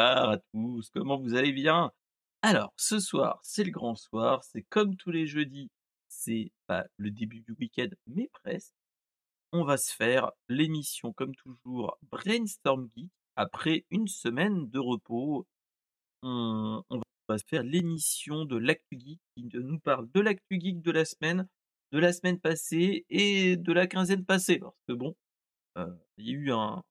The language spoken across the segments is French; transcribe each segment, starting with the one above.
À tous, comment vous allez bien? Alors, ce soir, c'est le grand soir, c'est comme tous les jeudis, c'est pas le début du week-end, mais presque. On va se faire l'émission, comme toujours, Brainstorm Geek. Après une semaine de repos, on, va se faire l'émission de l'actu geek qui nous parle de l'actu geek de la semaine, de la semaine passée et de la quinzaine passée. Parce que bon, euh, il y a eu un,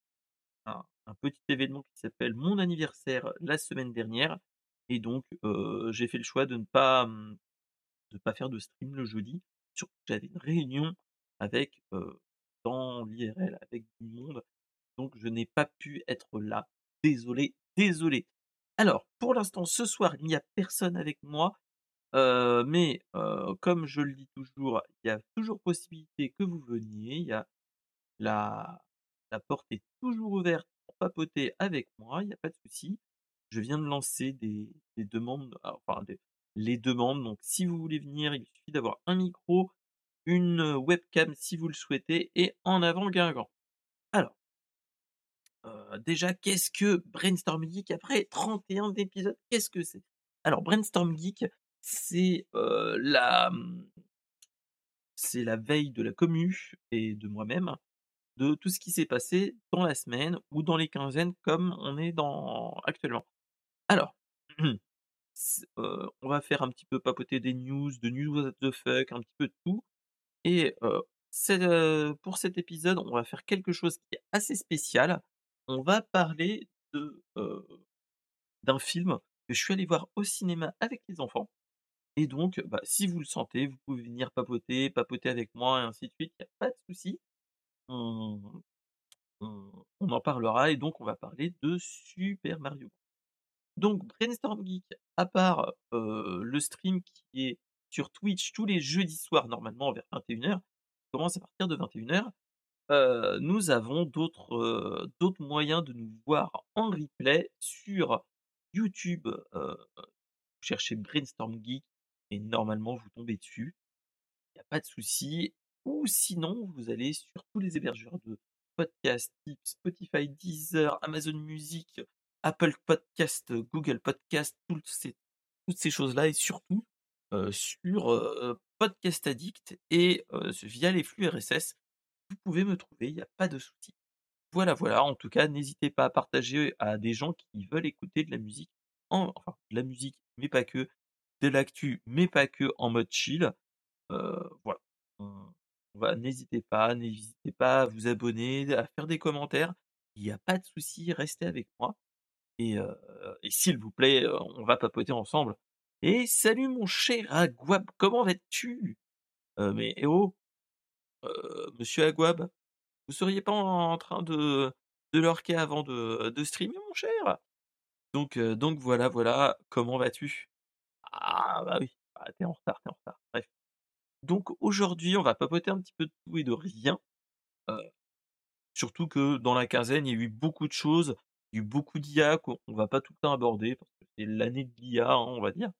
un petit événement qui s'appelle mon anniversaire la semaine dernière. Et donc, j'ai fait le choix de ne pas, hum, de pas faire de stream le jeudi. Surtout que j'avais une réunion avec, dans l'IRL, avec du monde. Donc, je n'ai pas pu être là. Désolé, désolé. Alors, pour l'instant, ce soir, il n'y a personne avec moi. mais comme je le dis toujours, il y a toujours possibilité que vous veniez. Il y a la, la porte est toujours ouverte papoter avec moi, il n'y a pas de souci. Je viens de lancer des, des demandes, ah, enfin des- les demandes. Donc si vous voulez venir, il suffit d'avoir un micro, une webcam si vous le souhaitez, et en avant Guingamp. Alors, euh, déjà, qu'est-ce que Brainstorm Geek après 31 épisodes Qu'est-ce que c'est? Alors, Brainstorm Geek, c'est euh, la, hum, c'est la veille de la commu et de moi-même de tout ce qui s'est passé dans la semaine ou dans les quinzaines comme on est dans actuellement. Alors, euh, on va faire un petit peu papoter des news, de news what the fuck, un petit peu de tout. Et euh, euh, pour cet épisode, on va faire quelque chose qui est assez spécial. On va parler d'un film que je suis allé voir au cinéma avec les enfants. Et donc, bah, si vous le sentez, vous pouvez venir papoter, papoter avec moi et ainsi de suite. Il n'y a pas de souci. On, on, on en parlera et donc on va parler de Super Mario. Bros. Donc Brainstorm Geek, à part euh, le stream qui est sur Twitch tous les jeudis soirs normalement vers 21h, commence à partir de 21h, euh, nous avons d'autres euh, d'autres moyens de nous voir en replay sur YouTube. Euh, vous cherchez Brainstorm Geek et normalement vous tombez dessus. Il n'y a pas de souci. Ou sinon, vous allez sur tous les hébergeurs de podcasts type Spotify, Deezer, Amazon Music, Apple Podcast, Google Podcast, toutes ces, choses-là et surtout euh, sur euh, Podcast Addict et euh, via les flux RSS, vous pouvez me trouver, il n'y a pas de souci. Voilà, voilà. En tout cas, n'hésitez pas à partager à des gens qui veulent écouter de la musique, en, enfin de la musique, mais pas que, de l'actu, mais pas que, en mode chill. Voilà. N'hésitez pas, n'hésitez pas à vous abonner, à faire des commentaires. Il n'y a pas de souci, restez avec moi. Et, s'il vous plaît, on va papoter ensemble. Et salut mon cher Aguab, comment vas-tu? Mais eh oh, monsieur Aguab, vous seriez pas en train de, de avant de, de streamer, mon cher? Donc, donc voilà, voilà, comment vas-tu? Ah bah oui, ah, t'es en retard, t'es en retard. Bref. Donc aujourd'hui, on va papoter un petit peu de tout et de rien. Euh, surtout que dans la quinzaine, il y a eu beaucoup de choses, il y a eu beaucoup d'IA qu'on on va pas tout le temps aborder parce que c'est l'année de l'IA, hein, on va dire.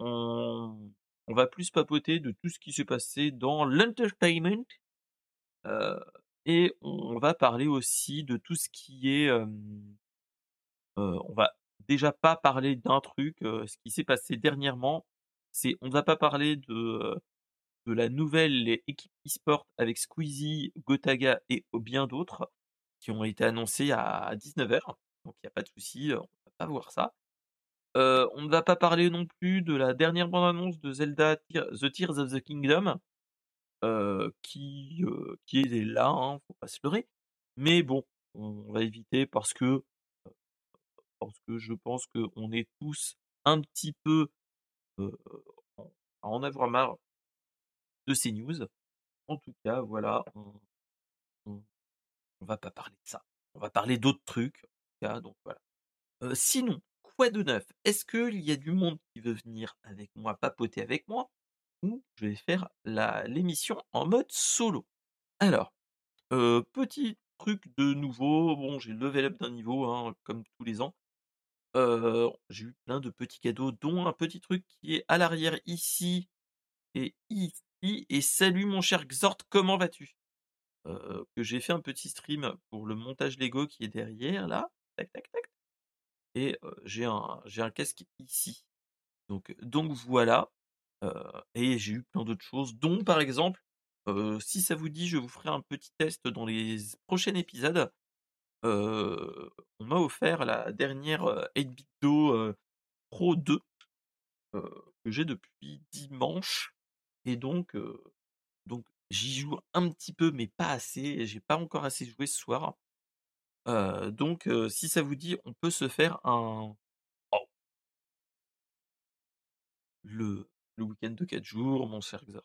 On, va plus papoter de tout ce qui s'est passé dans l'entertainment. euh, et on va parler aussi de tout ce qui est... euh, on va déjà pas parler d'un truc, ce qui s'est passé dernièrement. C'est, on ne va pas parler de, de la nouvelle équipe e-sport avec Squeezie, Gotaga et bien d'autres qui ont été annoncés à 19h. Donc il n'y a pas de souci, on va pas voir ça. Euh, on ne va pas parler non plus de la dernière bande-annonce de Zelda The Tears of the Kingdom, euh, qui, euh, qui est là, hein, faut pas se leurrer. Mais bon, on va éviter parce que parce que je pense qu'on est tous un petit peu en avoir marre de ces news. En tout cas, voilà, on, va pas parler de ça. On va parler d'autres trucs. En tout cas, donc voilà. Euh, sinon, quoi de neuf? Est-ce qu'il y a du monde qui veut venir avec moi, papoter avec moi? Ou je vais faire l'émission en mode solo? Alors, euh, petit truc de nouveau. Bon, j'ai level up d'un niveau, hein, comme tous les ans. Euh, j'ai eu plein de petits cadeaux, dont un petit truc qui est à l'arrière ici et ici. Et salut mon cher Xort, comment vas-tu? Euh, j'ai fait un petit stream pour le montage Lego qui est derrière là. Tac tac tac. et j'ai un j'ai un casque ici. Donc donc voilà, et j'ai eu plein d'autres choses, dont par exemple, si ça vous dit, je vous ferai un petit test dans les prochains épisodes. On m'a offert la dernière, heu, 8BitDo, heu, Pro 2, heu, que j'ai depuis dimanche et donc donc j'y joue un petit peu mais pas assez j'ai pas encore assez joué ce soir. Donc si ça vous dit, on peut se faire un oh le le week-end de 4 jours, mon cher Xor.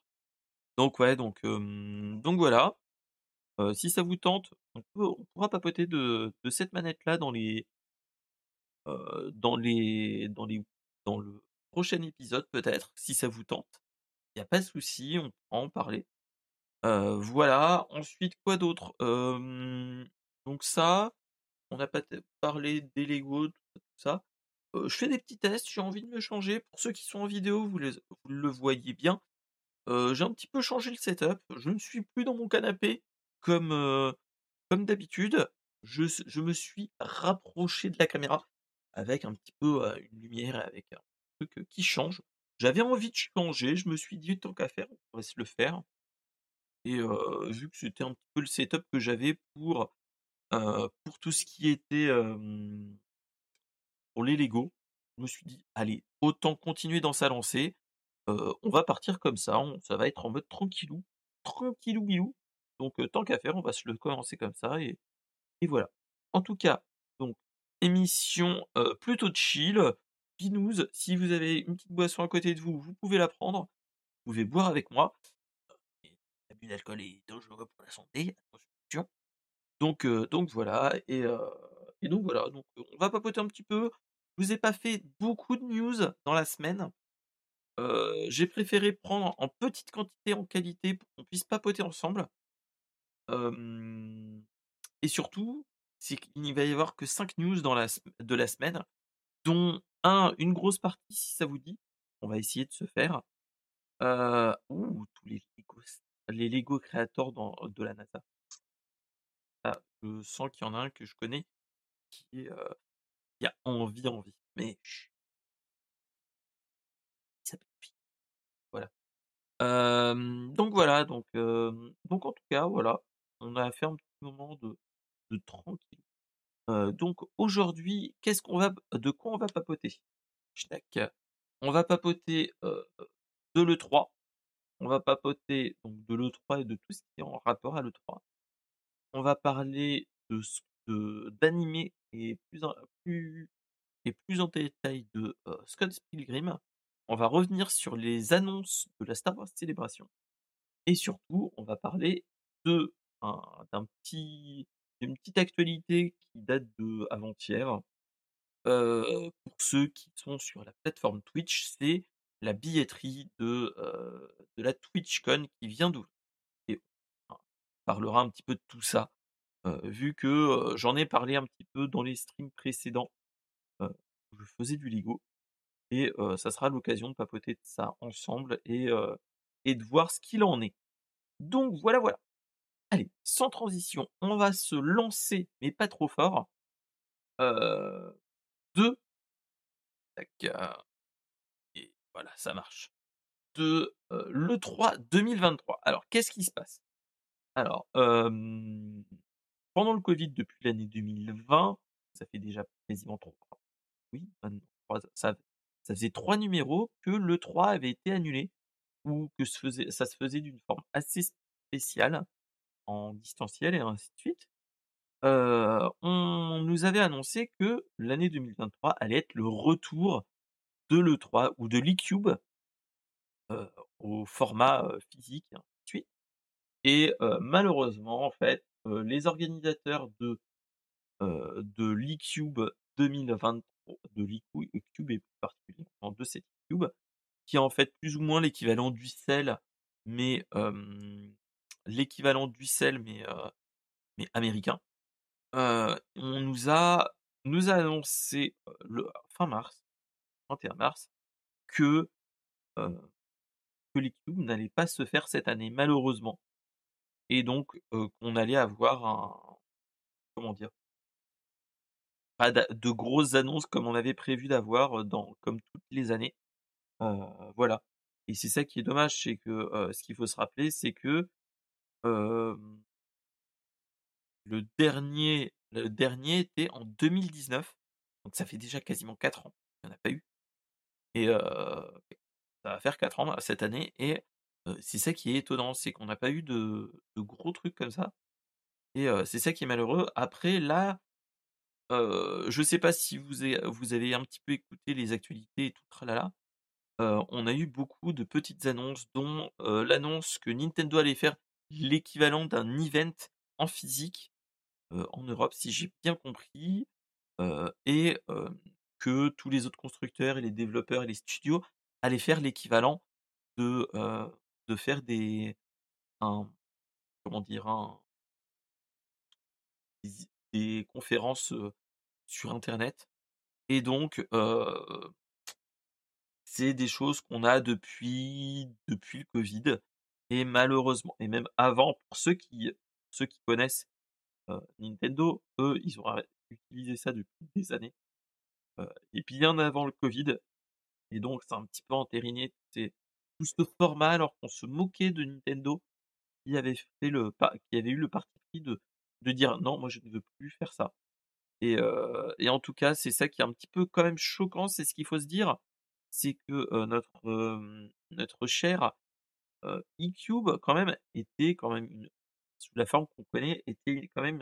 Donc ouais, donc donc voilà. Si ça vous tente, on on pourra papoter de de cette manette-là dans les dans les dans les dans le prochain épisode peut-être, si ça vous tente. Il a pas de souci, on pourra en parler. Voilà, ensuite quoi d'autre? Donc ça, on a pas parlé des Lego, tout ça, je fais des petits tests, j'ai envie de me changer. Pour ceux qui sont en vidéo, vous les le voyez bien. J'ai un petit peu changé le setup. Je ne suis plus dans mon canapé comme, comme d'habitude. Je me suis rapproché de la caméra avec un petit peu, une lumière avec un truc, qui change. J'avais envie de changer, je me suis dit: «Tant qu'à faire, on pourrait se le faire» et vu que c'était un petit peu le setup que j'avais pour, pour tout ce qui était, pour les Lego, je me suis dit: «Allez, autant continuer dans sa lancée, on va partir comme ça, ça va être en mode tranquillou, tranquillou bilou, donc tant qu'à faire, on va se le commencer comme ça et et voilà». En tout cas, donc émission, plutôt chill, binouze. Si vous avez une petite boisson à côté de vous, vous pouvez la prendre, vous pouvez boire avec moi. Et l'abus d'alcool est dangereux pour la santé. Donc heu, donc voilà et heu et donc voilà, donc on va papoter un petit peu. Je vous ai pas fait beaucoup de news dans la semaine. J'ai préféré prendre en petite quantité, en qualité pour qu'on puisse papoter ensemble. Et surtout, c'est qu'il n'y va y avoir que 5 news dans la de la semaine, dont un une grosse partie si ça vous dit. On va essayer de se faire. Heu, ouh, tous les Legos les Lego Creator dans de la NASA. Ah, je sens qu'il y en a un que je connais qui heu, qui a envie, envie, mais voilà. Donc voilà, donc donc en tout cas, voilà, on a fait un petit moment de de tranquille. Heu, donc aujourd'hui, qu'est-ce qu'on va de quoi on va papoter? On va papoter, de l'E3, on va papoter de l'E3 et de tout ce qui est en rapport à l'E3. On va parler de d'animés et plus en plus et plus en détail de, Scott Pilgrim. On va revenir sur les annonces de la Star Wars Celebration et surtout, on va parler d'un petit d'une petite actualité qui date d'avant-hier. Heu, pour ceux qui sont sur la plateforme Twitch, c'est la billetterie de, heu, de la TwitchCon qui vient d'ouvrir et on parlera un petit peu de tout ça, vu que, j'en ai parlé un petit peu dans les streams précédents, où je faisais du Lego et ça sera l'occasion de papoter de ça ensemble et et de voir ce qu'il en est. Donc voilà, voilà. Allez, sans transition, on va se lancer, mais pas trop fort, heu, de et voilà, ça marche. De, heu, l'E3 2023. Alors qu'est-ce qui se passe? Alors, pendant le covid depuis l'année 2020, ça fait déjà quasiment 3 oui, 23 ça ça faisait 3 numéros que l'E3 avait été annulé ou que ça se faisait d'une forme assez spéciale, en distanciel et ainsi de suite. On nous avait annoncé que l'année 2023 allait être le retour de l'E3 ou de l'E-Cube au format, physique et ainsi de suite et heu, malheureusement, en fait, les organisateurs de, de l'E-Cube 2023 de l'E-Cou Cube et plus particulièrement de cet E-Cube, qui est en fait plus ou moins l'équivalent d'Ucell, mais l'équivalent d'Ucell mais heu, mais américain. Heu, on nous a nous a annoncé, heu, le fin mars, 31 mars, que, que l'E-Cube n'allait pas se faire cette année malheureusement et donc qu'on allait avoir un comment dire? pas de grosses annonces comme on avait prévu d'avoir, dans comme toutes les années. Voilà et c'est ça qui est dommage, c'est que, ce qu'il faut se rappeler, c'est que, le dernier le dernier était en 2019, donc ça fait déjà quasiment 4 ans qu'il y en a pas eu et ça va faire 4 ans cette année et c'est ça qui est étonnant, c'est qu'on n'a pas eu de gros trucs comme ça et c'est ça qui est malheureux. Après là, heu, je sais pas si vous avez un petit peu écouté les actualités tout tralala. On a eu beaucoup de petites annonces dont, l'annonce que Nintendo allait faire l'équivalent d'un event en physique, en Europe si j'ai bien compris, et que tous les autres constructeurs et les développeurs et les studios allaient faire l'équivalent de, de faire des un comment dire? Un des conférences, sur internet et donc c'est des choses qu'on a depuis depuis le covid et malheureusement et même avant pour ceux qui ceux qui connaissent, Nintendo, eux, ils ont utilisé ça depuis des années, heu et bien avant le covid et donc a un petit peu entériné c'est tout ce format alors qu'on se moquait de Nintendo, qui avait fait le qui avait eu le parti pris de de dire: «Non, moi je ne veux plus faire ça» et et en tout cas, c'est ça qui est un petit peu quand même choquant, c'est ce qu'il faut se dire, c'est que, notre, notre cher, heu, E-Cube quand même était quand même sous la forme qu'on connaît, était quand même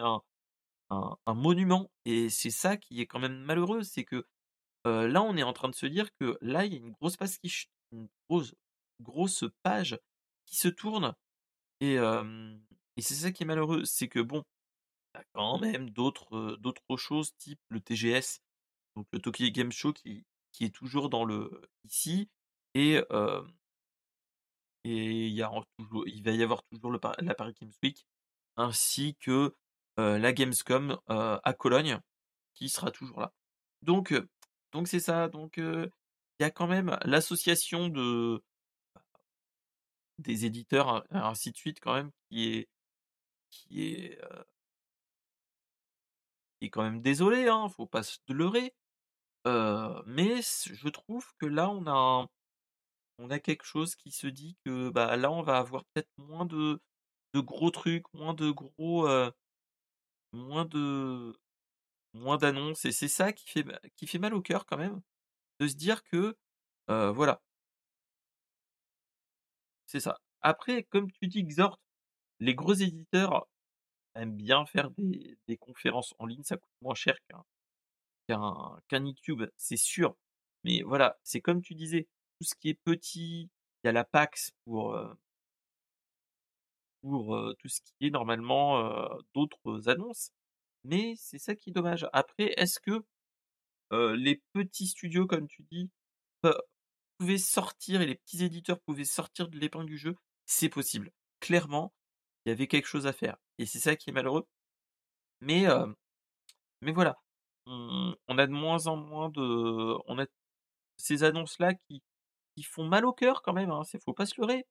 un monument. Et c'est ça qui est quand même malheureux, c'est que, heu, là, on est en train de se dire que là, il y a une grosse page qui se tourne. Et c'est ça qui est malheureux, c'est que bon, tu as quand même d'autres, choses type le TGS, donc le Tokyo Game Show qui est toujours dans le ici. Et et il y a toujours va y avoir toujours le la Paris Games Week ainsi que, la Gamescom, à Cologne qui sera toujours là. Donc donc c'est ça, donc il y a quand même l'association de des éditeurs, et ainsi de suite quand même qui est qui est, est quand même désolée, hein, faut pas se leurrer, mais je trouve que là, on a un on a quelque chose qui se dit que, bah, là, on va avoir peut-être moins de gros trucs, moins de gros, heu, moins de moins d'annonces et c'est ça qui fait ma qui fait mal au cœur quand même, de se dire que, heu, voilà. C'est ça. Après, comme tu dis Xork, les gros éditeurs aiment bien faire des conférences en ligne, ça coûte moins cher qu'un qu'un E-Cube, c'est sûr. Mais voilà, c'est comme tu disais, tout ce qui est petit, il y a la PAX pour, pour, tout ce qui est normalement, d'autres annonces. Mais c'est ça qui est dommage. Après, est-ce que, les petits studios, comme tu dis, pouvaient sortir et les petits éditeurs pouvaient sortir de l'épingle du jeu? C'est possible. Clairement, il y avait quelque chose à faire et c'est ça qui est malheureux. Mais, mais voilà, on on a de moins en moins de on a ces annonces-là qui font mal au cœur quand même, hein, c'est faut pas se leurrer.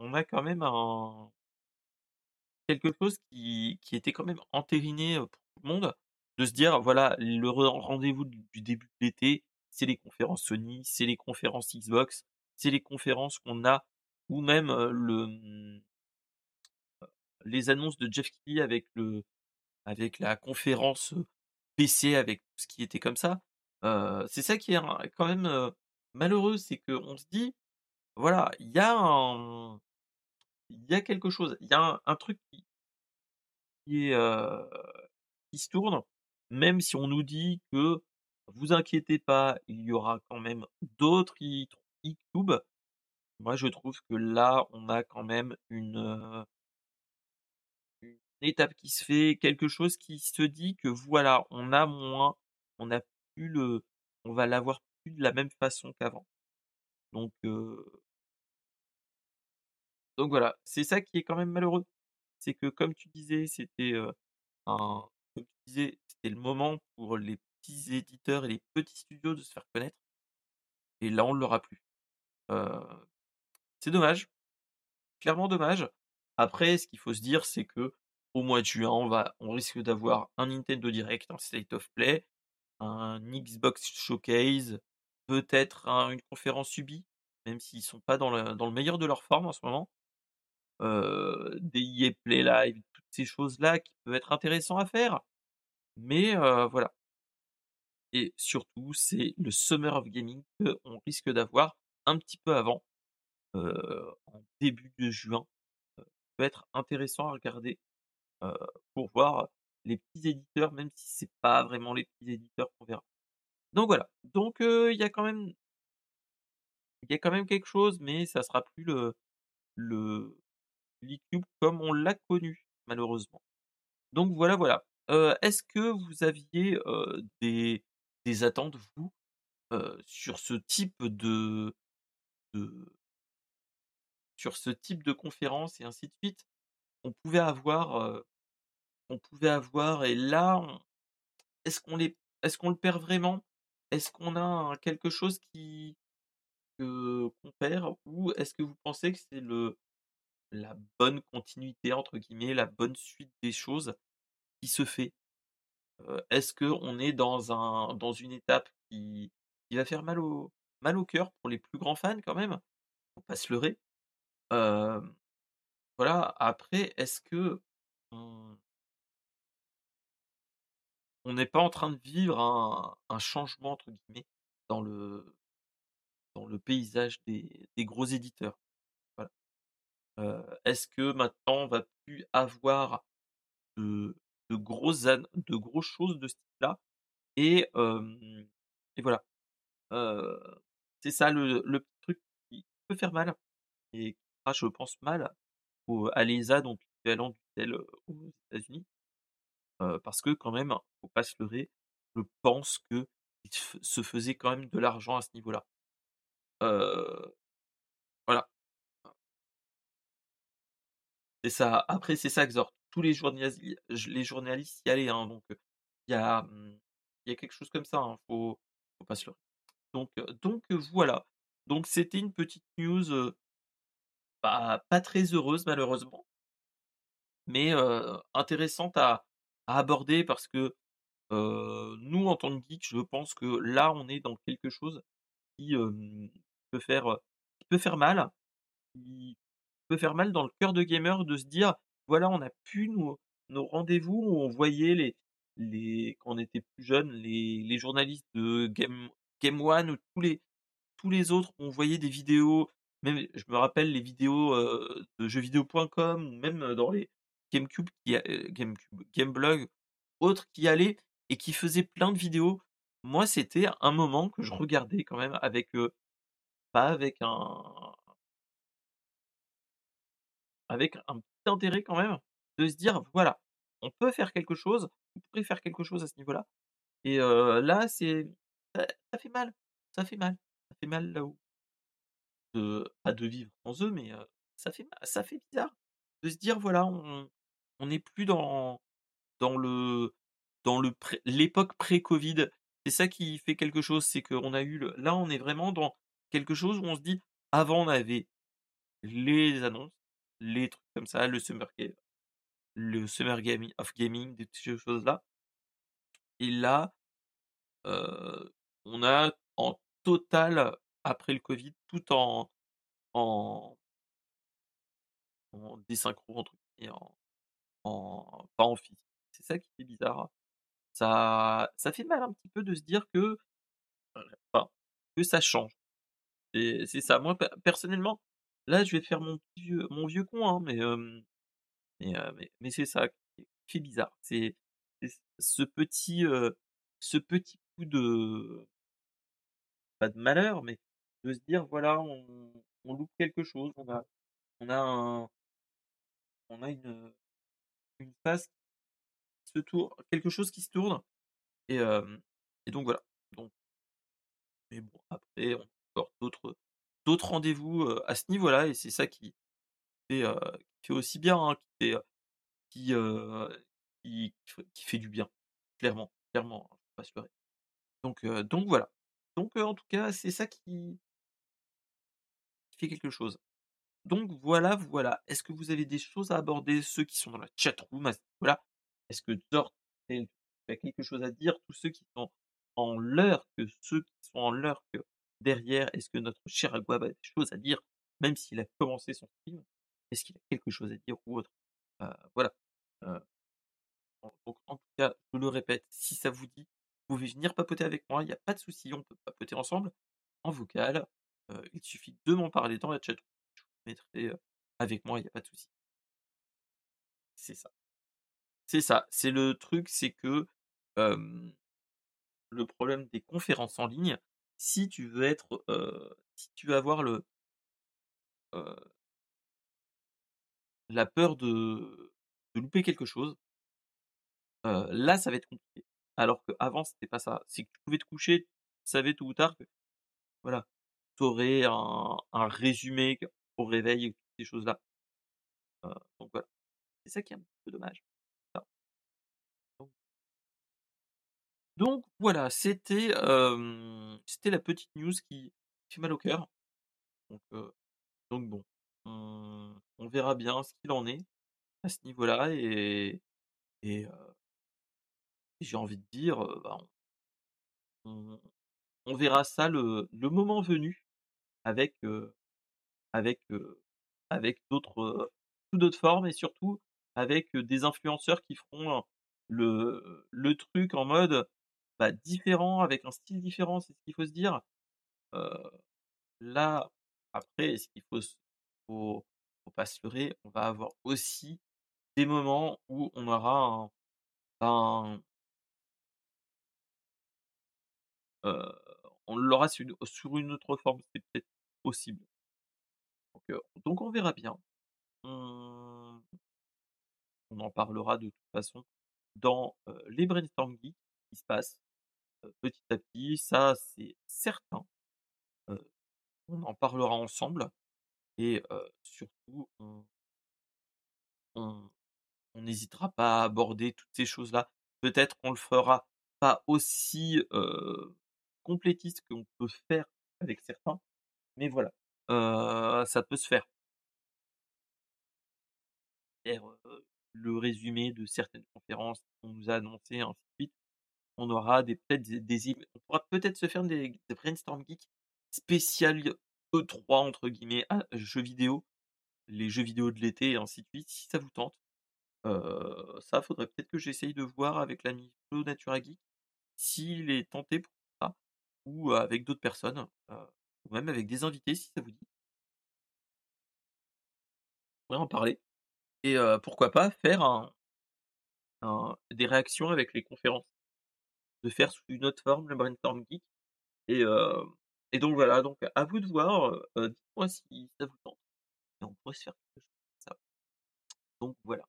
On a quand même un quelque chose qui était quand même entériné, pour tout le monde, de se dire: «Voilà, le ren rendez-vous du début de l'été, c'est les conférences Sony, c'est les conférences Xbox, c'est les conférences qu'on a» ou même, mmh les annonces de Jeff Keighley avec avec la conférence, PC, avec tout ce qui était comme ça. C'est ça qui est quand même, heu, malheureux, c'est qu'on se dit: «Voilà, il y a il y a quelque chose, il y a un truc qui» est, qui se tourne, même si on nous dit que: «Vous inquiétez pas, il y aura quand même d'autres E tr E-Cube». Moi, je trouve que là, on a quand même une, une étape qui se fait, quelque chose qui se dit que voilà, on a moins, on a le on va l'avoir plus de la même façon qu'avant. Donc voilà, c'est ça qui est quand même malheureux. C'est que comme tu disais, c'était, un c'était le moment pour les petits éditeurs et les petits studios de se faire connaître et là, on l'aura plus. C'est dommage, clairement dommage. Après, ce qu'il faut se dire, c'est que au mois de juin, on va on risque d'avoir un Nintendo Direct, un State of Play, un Xbox Showcase, peut-être un une conférence Ubi, même s'ils sont pas dans le meilleur de leur forme en ce moment. Des EA Play Live, toutes ces choses-là qui peuvent être intéressants à faire, mais voilà. Et surtout, c'est le Summer of Gaming qu'on risque d'avoir un petit peu avant, en début de juin, heu, peut être intéressant à regarder, pour voir les petits éditeurs, même si c'est pas vraiment les petits éditeurs qu'on verra. Donc voilà, donc il y a quand même il y a quand même quelque chose, mais ça sera plus le le comme on l'a connu, malheureusement. Donc voilà, voilà. Est-ce que vous aviez, des attentes vous, sur ce type de de sur ce type de conférence et ainsi de suite? On pouvait avoir, heu, on pouvait avoir et là on est-ce qu'on les est-ce qu'on le perd vraiment? Est-ce qu'on a quelque chose qui que qu'on perd? Ou est-ce que vous pensez que c'est le la «bonne continuité» entre guillemets, la bonne suite des choses qui se fait? Heu, est-ce qu'on est dans un dans une étape qui va faire mal au mal au cœur pour les plus grands fans quand même? Faut pas se leurrer. Hem, voilà, après est-ce que on on n'est pas en train de vivre un «changement» entre guillemets dans le dans le paysage des des gros éditeurs? Heu, est-ce que maintenant on va plus avoir de de grosses de grosses choses de ce type-là? Et et voilà. Heu, c'est ça le le truc qui peut faire mal et qui fera je pense mal à l'ESA donc l'équivalent du tel, aux États-Unis. Parce que quand même, faut pas se leurrer, je pense qu'ils f se faisaient quand même de l'argent à ce niveau-là. Voilà. C'est ça. Après c'est ça Xor, tous les journalistes les journalistes y allaient, hein, donc il y a, mmh, y a quelque chose comme ça, hein, faut faut pas se leurrer. Donc donc voilà. Donc c'était une petite news, pas très heureuse malheureusement mais intéressante à aborder parce que, nous en tant que geek, je pense que là, on est dans quelque chose qui, peut faire, qui peut faire mal, qui peut faire mal dans le cœur de gamer de se dire: «Voilà, on a plus nos nos rendez-vous où on voyait les les quand on était plus jeunes, les les journalistes de Game Game One ou tous les tous les autres, on voyait des vidéos, même je me rappelle les vidéos, heu, de jeuxvideo.com ou même dans les GameCube qui a GameCube, Gameblog, autres qui allaient et qui faisaient plein de vidéos. Moi, c'était un moment que je regardais quand même avec, pas avec un avec un petit intérêt quand même, de se dire: «Voilà, on peut faire quelque chose, on pourrait faire quelque chose à ce niveau-là» et là, c'est ça fait mal, ça fait mal, ça fait mal là où de pas de vivre sans eux, mais ça fait bizarre de se dire: «Voilà, on on n'est plus dans dans le dans le l'époque pré-covid». C'est ça qui fait quelque chose, c'est qu'on a eu le là, on est vraiment dans quelque chose où on se dit: «Avant, on avait les annonces, les trucs comme ça, le Summer Game le Summer Gami of Gaming, des petites choses-là» et là, heu, on a en total, après le covid, tout en en en «désynchro» guillemets, en en pas en physique. C'est ça qui est bizarre. Ça ça fait mal un petit peu de se dire que, heu, enfin, que ça change. Et c'est ça. Moi, per personnellement, là, je vais faire mon vieux mon vieux con, hein, mais mais mais mais c'est ça qui fait bizarre. C'est ce petit, ce petit coup de pas de malheur, mais de se dire: «Voilà, on on loupe quelque chose, on a on a un» «on a une, une phase qui se tour quelque chose qui se tourne» et et donc voilà. Donc mais bon, après, on a encore d'autres d'autres rendez-vous, à ce niveau-là et c'est ça qui fait, fait aussi bien, hein, qui fait, qui, qui fait du bien. Clairement, clairement, faut pas. Donc donc voilà. Donc en tout cas, c'est ça qui fait quelque chose. Donc voilà, voilà. Est-ce que vous avez des choses à aborder, ceux qui sont dans la chatroom à ce niveau-là? Est-ce que Dort, as quelque chose à dire? Tous ceux qui sont en lurk, ceux qui sont en lurk derrière, est-ce que notre cher Agouab a des choses à dire? Même s'il a commencé son stream, est-ce qu'il a quelque chose à dire ou autre? Heu, voilà, heu donc en tout cas, je le répète, si ça vous dit, vous pouvez venir papoter avec moi, il y a pas de souci, on peut papoter ensemble en vocal, heu, il suffit de m'en parler dans la chatroom, avec moi, il y a pas de souci. C'est ça. C'est ça, c'est le truc, c'est que, le problème des conférences en ligne, si tu veux être, si tu veux avoir le la peur de de louper quelque chose là, ça va être compliqué. Alors qu'avant, c'était pas ça. C'est que tu pouvais te coucher, tu savais tôt ou tard que, voilà, tu aurais un un résumé au réveil et toutes ces choses-là. Heu, donc voilà. C'est ça qui est un peu dommage. Donc voilà, c'était, c'était la petite news qui fait mal au cœur. Donc donc bon, on verra bien ce qu'il en est, à ce niveau-là et et j'ai envie de dire, bah, on verra ça le le moment venu avec, avec, avec d'autres, sous d'autres formes et surtout avec, des influenceurs qui feront le le truc en mode, bah, différent, avec un style différent, c'est ce qu'il faut se dire. Là, après ce qu'il faut faut faut pas se leurrer, on va avoir aussi des moments où on aura un on l'aura su sur une autre forme, c'est peut-être possible. Donc on verra bien. On en parlera de toute façon dans, les Brainstorm Geeks qui se passent, petit à petit, ça c'est certain. On en parlera ensemble et surtout on n'hésitera pas à aborder toutes ces choses-là. Peut-être qu'on le fera pas aussi, complétiste qu'on peut faire avec certains, mais voilà, ça peut se faire. Le résumé de certaines conférences qu'on nous a annoncées, ainsi. On aura peut-être des des on pourra peut-être se faire des Brainstorm Geeks spécial «E3» entre guillemets, jeux vidéo, les jeux vidéo de l'été et ainsi de suite, si ça vous tente. Heu, ça faudrait peut-être que j'essaye de voir avec l'ami Flow Natura Geek, s'il est tenté pour ça ou avec d'autres personnes, ou même avec des invités si ça vous dit. On pourrait en parler et pourquoi pas faire un des réactions avec les conférences. De faire sous une autre forme le Brainstorm Geek et donc voilà, donc à vous de voir, dites-moi si ça vous tente et on pourrait se faire quelque chose comme ça. Donc voilà.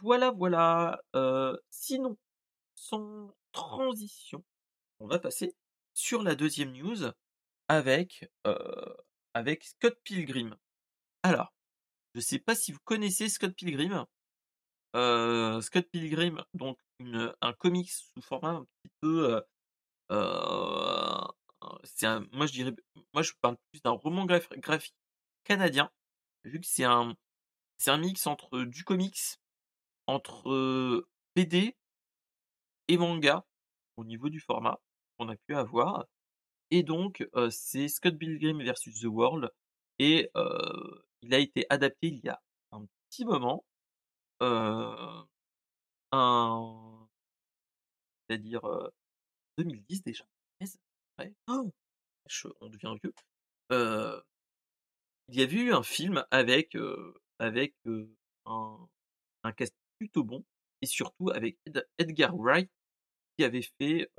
Voilà, voilà, sinon, sans transition, on va passer sur la 2e news avec, avec Scott Pilgrim. Alors, je sais pas si vous connaissez Scott Pilgrim? Scott Pilgrim, donc un comics sous format un petit peu, c'est un moi je dirais parle plus d'un roman graph graphique canadien, vu que c'est un c'est un mix entre du comics, entre BD et manga, au niveau du format qu'on a pu avoir et donc c'est Scott Pilgrim versus The World et il a été adapté il y a un petit moment. C'est-à-dire, heu, 2010 déjà, je on devient vieux. Il y avait eu un film avec, avec, un un cast plutôt bon et surtout avec Ed Edgar Wright qui avait fait,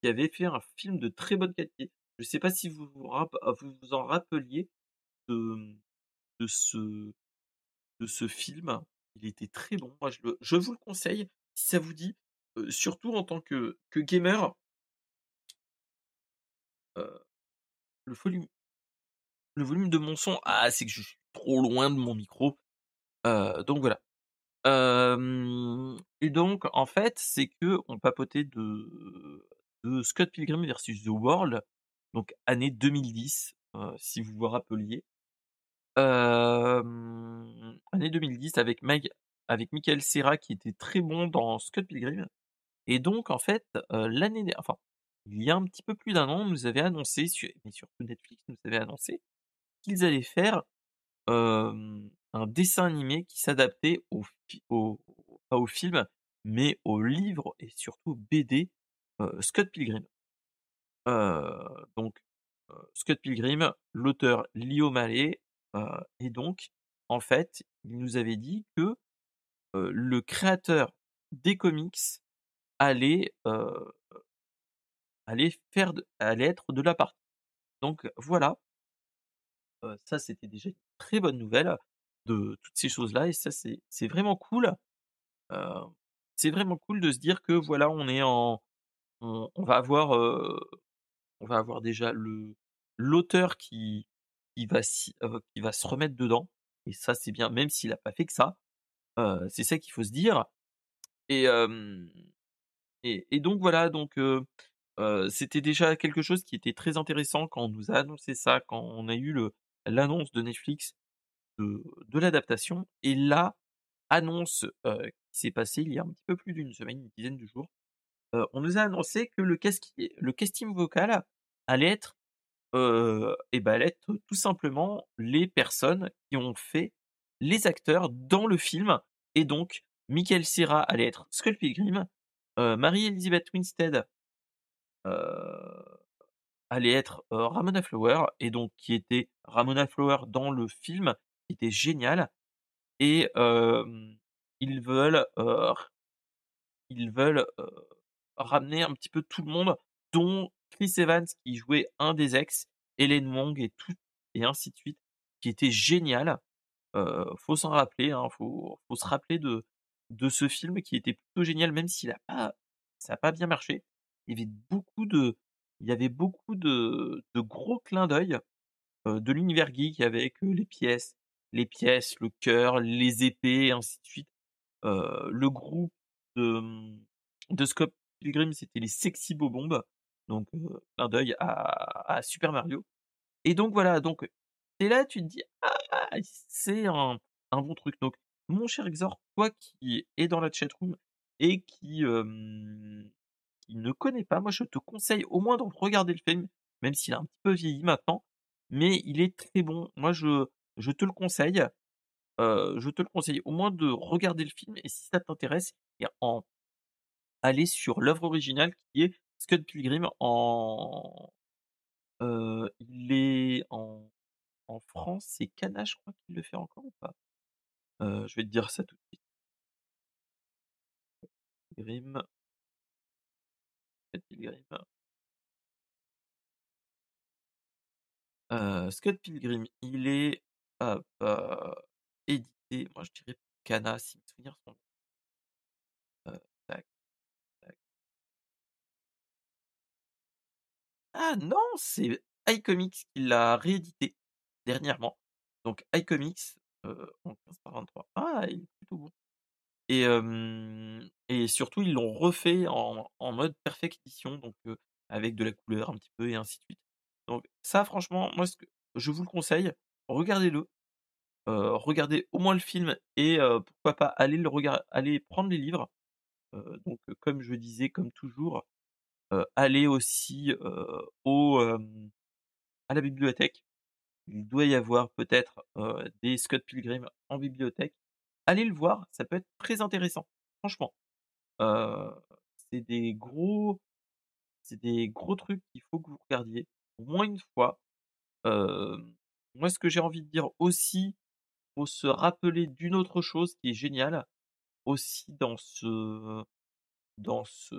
qui avait fait un film de très bonne qualité. Je sais pas si vous vous rapp vous vous en rappeliez de, ce de ce film, il était très bon, moi je je vous le conseille si ça vous dit, surtout en tant que que gamer. Le volume le volume de mon son, ah c'est que je suis trop loin de mon micro, donc voilà. Et donc en fait, c'est qu'on papotait de Scott Pilgrim versus The World, donc année 2010, heu, si vous vous rappeliez. Hem, année 2010 avec avec Michael Cera qui était très bon dans Scott Pilgrim. Et donc en fait, heu, l'année enfin, il y a un petit peu plus d'un an, on nous avait annoncé mais surtout Netflix nous avait annoncé qu'ils allaient faire, un dessin animé qui s'adaptait au pas au film, mais au livre et surtout BD, Scott Pilgrim. Donc, Scott Pilgrim, l'auteur Lee O'Malley, heu et donc en fait, il nous avait dit que, le créateur des comics allait, allait faire allait être de la partie. Donc voilà. Ça c'était déjà une très bonne nouvelle de toutes ces choses-là et ça c'est vraiment cool. C'est vraiment cool de se dire que voilà, on est en on va avoir, heu, on va avoir déjà le l'auteur qui qui va heu, qui va se remettre dedans et ça c'est bien, même s'il a pas fait que ça. Heu, c'est ça qu'il faut se dire et et et donc voilà, donc heu, c'était déjà quelque chose qui était très intéressant quand on nous a annoncé ça, quand on a eu l'annonce de Netflix de de l'adaptation et là, annonce, heu, qui s'est passée il y a un petit peu plus d'une semaine, une dizaine de jours. Heu, on nous a annoncé que le casting vocal allait être, heu et bah, allait être tout simplement les personnes qui ont fait les acteurs dans le film et donc Michael Cera allait être Scott Pilgrim, heu, Mary Elizabeth Winstead allait être, Ramona Flower et donc qui était Ramona Flower dans le film, qui était génial et ils veulent, ils veulent, ramener un petit peu tout le monde, dont Chris Evans qui jouait un des ex, Helen Wong et tout et ainsi de suite, qui était génial. Heu, faut s'en rappeler, hein, faut faut se rappeler de de ce film qui était plutôt génial, même s'il a pas ça a pas bien marché. Il y avait beaucoup de il y avait beaucoup de de gros clins d'œil, heu, de l'univers geek avec, heu, les pièces les pièces, le cœur, les épées et ainsi de suite. Heu, le groupe de, de Scott Pilgrim, c'était les Sexy Bob-ombs, donc heu, clin d'œil à à Super Mario et donc voilà, donc tu es là, tu te dis: «Ah, c'est un un bon truc», donc mon cher Xor, toi qui es dans la chatroom et qui, ne connais pas, moi je te conseille au moins de regarder le film, même s'il a un petit peu vieilli maintenant, mais il est très bon. Moi je je te le conseille, je te le conseille au moins de regarder le film et si ça t'intéresse et en aller sur l'œuvre originale qui est Scott Pilgrim en heu, il est en en France, c'est Kana, je crois, qui le fait encore ou pas? Heu, je vais te dire ça tout de suite. Pilgrim Scott Pilgrim. Pilgrim, il est, édité, moi je dirais Kana si mes souvenirs Ah non, c'est iComics qui l'a réédité dernièrement. Donc iComics, heu, en 15 par 23. Ah, il est plutôt bon et surtout ils l'ont refait en mode perfect edition donc avec de la couleur un petit peu et ainsi de suite. Donc ça franchement, moi ce je vous le conseille, regardez-le, heu, regardez au moins le film et pourquoi pas aller le aller prendre les livres. Heu, donc comme je disais, comme toujours, heu, allez aussi, heu, au, à la bibliothèque. Il doit y avoir peut-être, heu, des Scott Pilgrim en bibliothèque. Allez le voir, ça peut être très intéressant, franchement. Heu, c'est des gros c'est des gros trucs qu'il faut que vous regardiez au moins une fois. Moi ce que j'ai envie de dire aussi, faut se rappeler d'une autre chose qui est géniale, aussi dans ce dans ce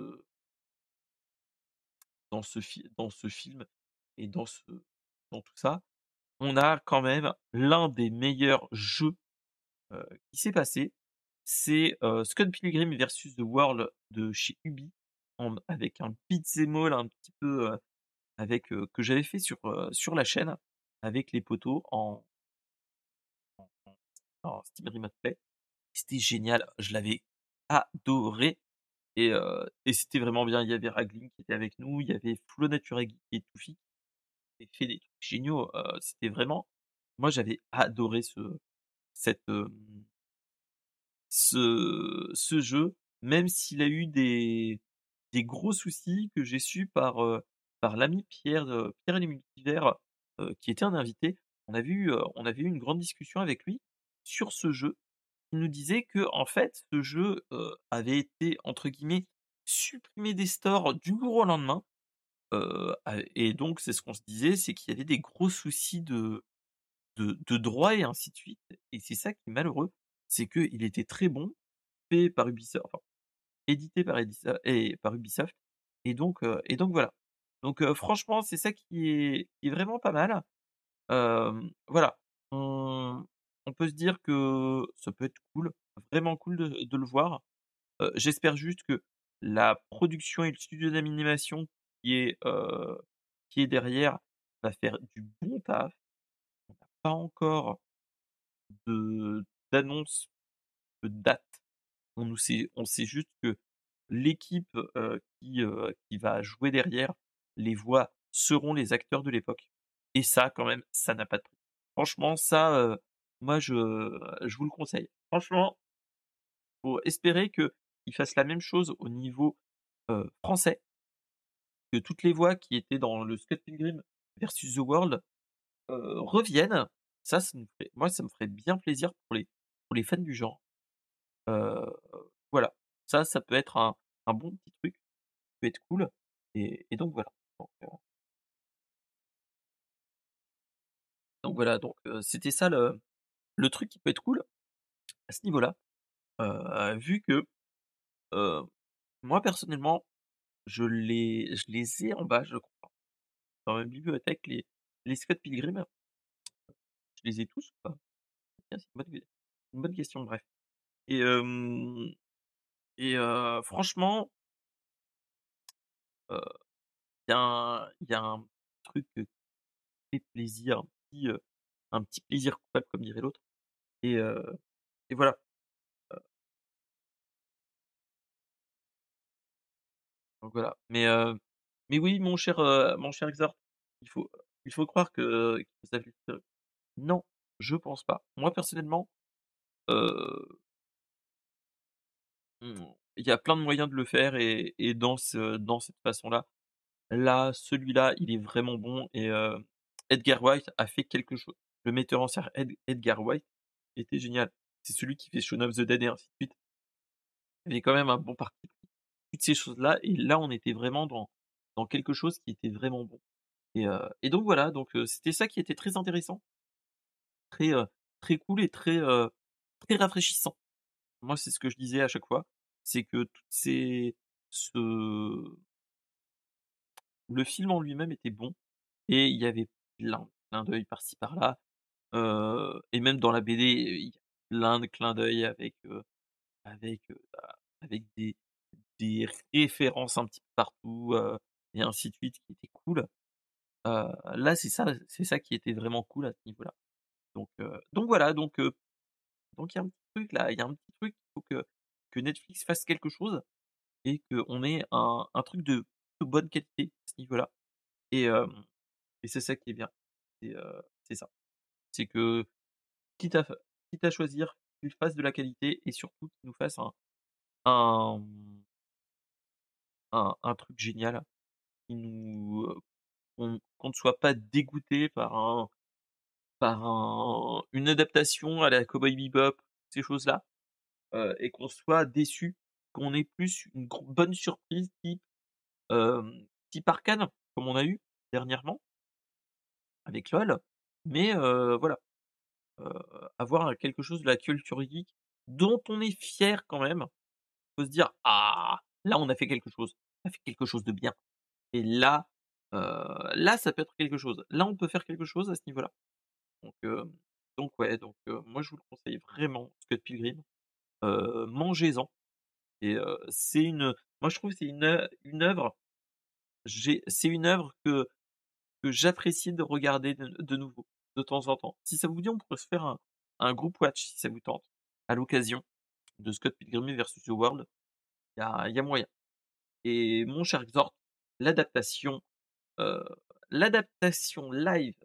dans ce dans ce film et dans ce dans tout ça, on a quand même l'un des meilleurs jeux, qui s'est passé. C'est, heu, Scott Pilgrim versus The World de chez Ubi, avec un beat'em all un petit peu, avec, que j'avais fait sur, sur la chaîne, avec les potos en en en Remote Play. C'était génial, je l'avais adoré et c'était vraiment bien. Il y avait Ragling qui était avec nous, il y avait Flow Natura Geek et Toufik et fait des trucs géniaux, c'était vraiment moi j'avais adoré ce jeu, même s'il a eu des gros soucis que j'ai su par, l'ami Pierre, Pierre et les multivers, qui était un invité. On on avait eu une grande discussion avec lui sur ce jeu. Il nous disait qu'en fait, ce jeu, avait été entre guillemets «supprimé des stores du jour au lendemain». Et donc c'est ce qu'on se disait, c'est qu'il y avait des gros soucis de de de droits et ainsi de suite et c'est ça qui est malheureux, c'est qu'il était très bon, fait par Ubisoft édité par Ediso et par Ubisoft et donc et donc voilà. Donc franchement, c'est ça qui est vraiment pas mal. Voilà, on peut se dire que ça peut être cool, vraiment cool de le voir. J'espère juste que la production et le studio d'animation qui est, qui est derrière va faire du bon taf. On n'a pas encore de d'annonce, de date. On nous sait on sait juste que l'équipe, qui, qui va jouer derrière, les voix seront les acteurs de l'époque et ça quand même, ça n'a pas de prix. Franchement ça, moi je je vous le conseille. Franchement faut espérer qu'ils fassent la même chose au niveau, français que toutes les voix qui étaient dans le Scott Pilgrim versus The World, reviennent. Ça, ça me ferait moi ça me ferait bien plaisir pour les pour les fans du genre. Voilà, ça, ça peut être un un bon petit truc, qui peut être cool et et donc voilà, donc voilà, donc c'était ça le le truc qui peut être cool, à ce niveau-là. Vu que, moi personnellement, je les ai en bas, je crois, dans ma bibliothèque, les les Scott Pilgrim. Je les ai tous ou pas? C'est une bonne question, bref et et franchement il y a un truc, qui fait plaisir, un petit plaisir coupable comme dirait l'autre et voilà. Voilà, mais mais oui, mon cher, mon cher Xor, il faut il faut croire que non, je pense pas. Moi personnellement, mmh, il y a plein de moyens de le faire et dans dans cette façon-là. Là, celui-là, il est vraiment bon et Edgar Wright a fait quelque chose. Le metteur en scène Ed Edgar Wright était génial. C'est celui qui fait Shaun of the Dead et ainsi de suite. Il y avait quand même un bon parti. Toutes ces choses-là et là, on était vraiment dans dans quelque chose qui était vraiment bon et heu et donc voilà, donc heu, c'était ça qui était très intéressant très, heu, très cool et très, heu, très rafraîchissant. Moi, c'est ce que je disais à chaque fois, c'est que toutes ces ce le film en lui-même était bon et il y avait plein clins d'œil par-ci par-là, heu et même dans la BD, il y a plein de clins d'œil avec, heu, avec, heu, bah, avec des des références un petit peu partout, et ainsi de suite qui était cool. Là, c'est ça c'est ça qui était vraiment cool à ce niveau-là. Donc donc voilà, donc donc il y a un petit truc là, il y a un petit truc, il faut que que Netflix fasse quelque chose et qu'on ait un un truc de de bonne qualité à ce niveau-là et et c'est ça qui est bien c'est ça. C'est que quitte à choisir, qu'ils fassent de la qualité et surtout qu'ils nous fassent un un, mmh un truc génial nous, qu'on ne soit pas dégoûté par un par un une adaptation à la Cowboy Bebop, ces choses-là, et qu'on soit déçu, qu'on ait plus une bonne surprise type, hem, type Arcane, comme on a eu dernièrement avec LOL, mais voilà, avoir quelque chose de la culture geek dont on est fier quand même. Faut se dire: «Ah! Là, on a fait quelque chose, on a fait quelque chose de bien» et là, là, ça peut être quelque chose. Là, on peut faire quelque chose à ce niveau-là. Donc ouais, donc moi, je vous le conseille vraiment, Scott Pilgrim. Mangez-en et c'est une moi, je trouve c'est une œu une œuvre c'est une œuvre que j'apprécie de regarder de de nouveau, de temps en temps. Si ça vous dit, on pourrait se faire un un group watch si ça vous tente, à l'occasion de Scott Pilgrim versus The World. Il y a moyen et mon cher Xor, l'adaptation, heu, l'adaptation live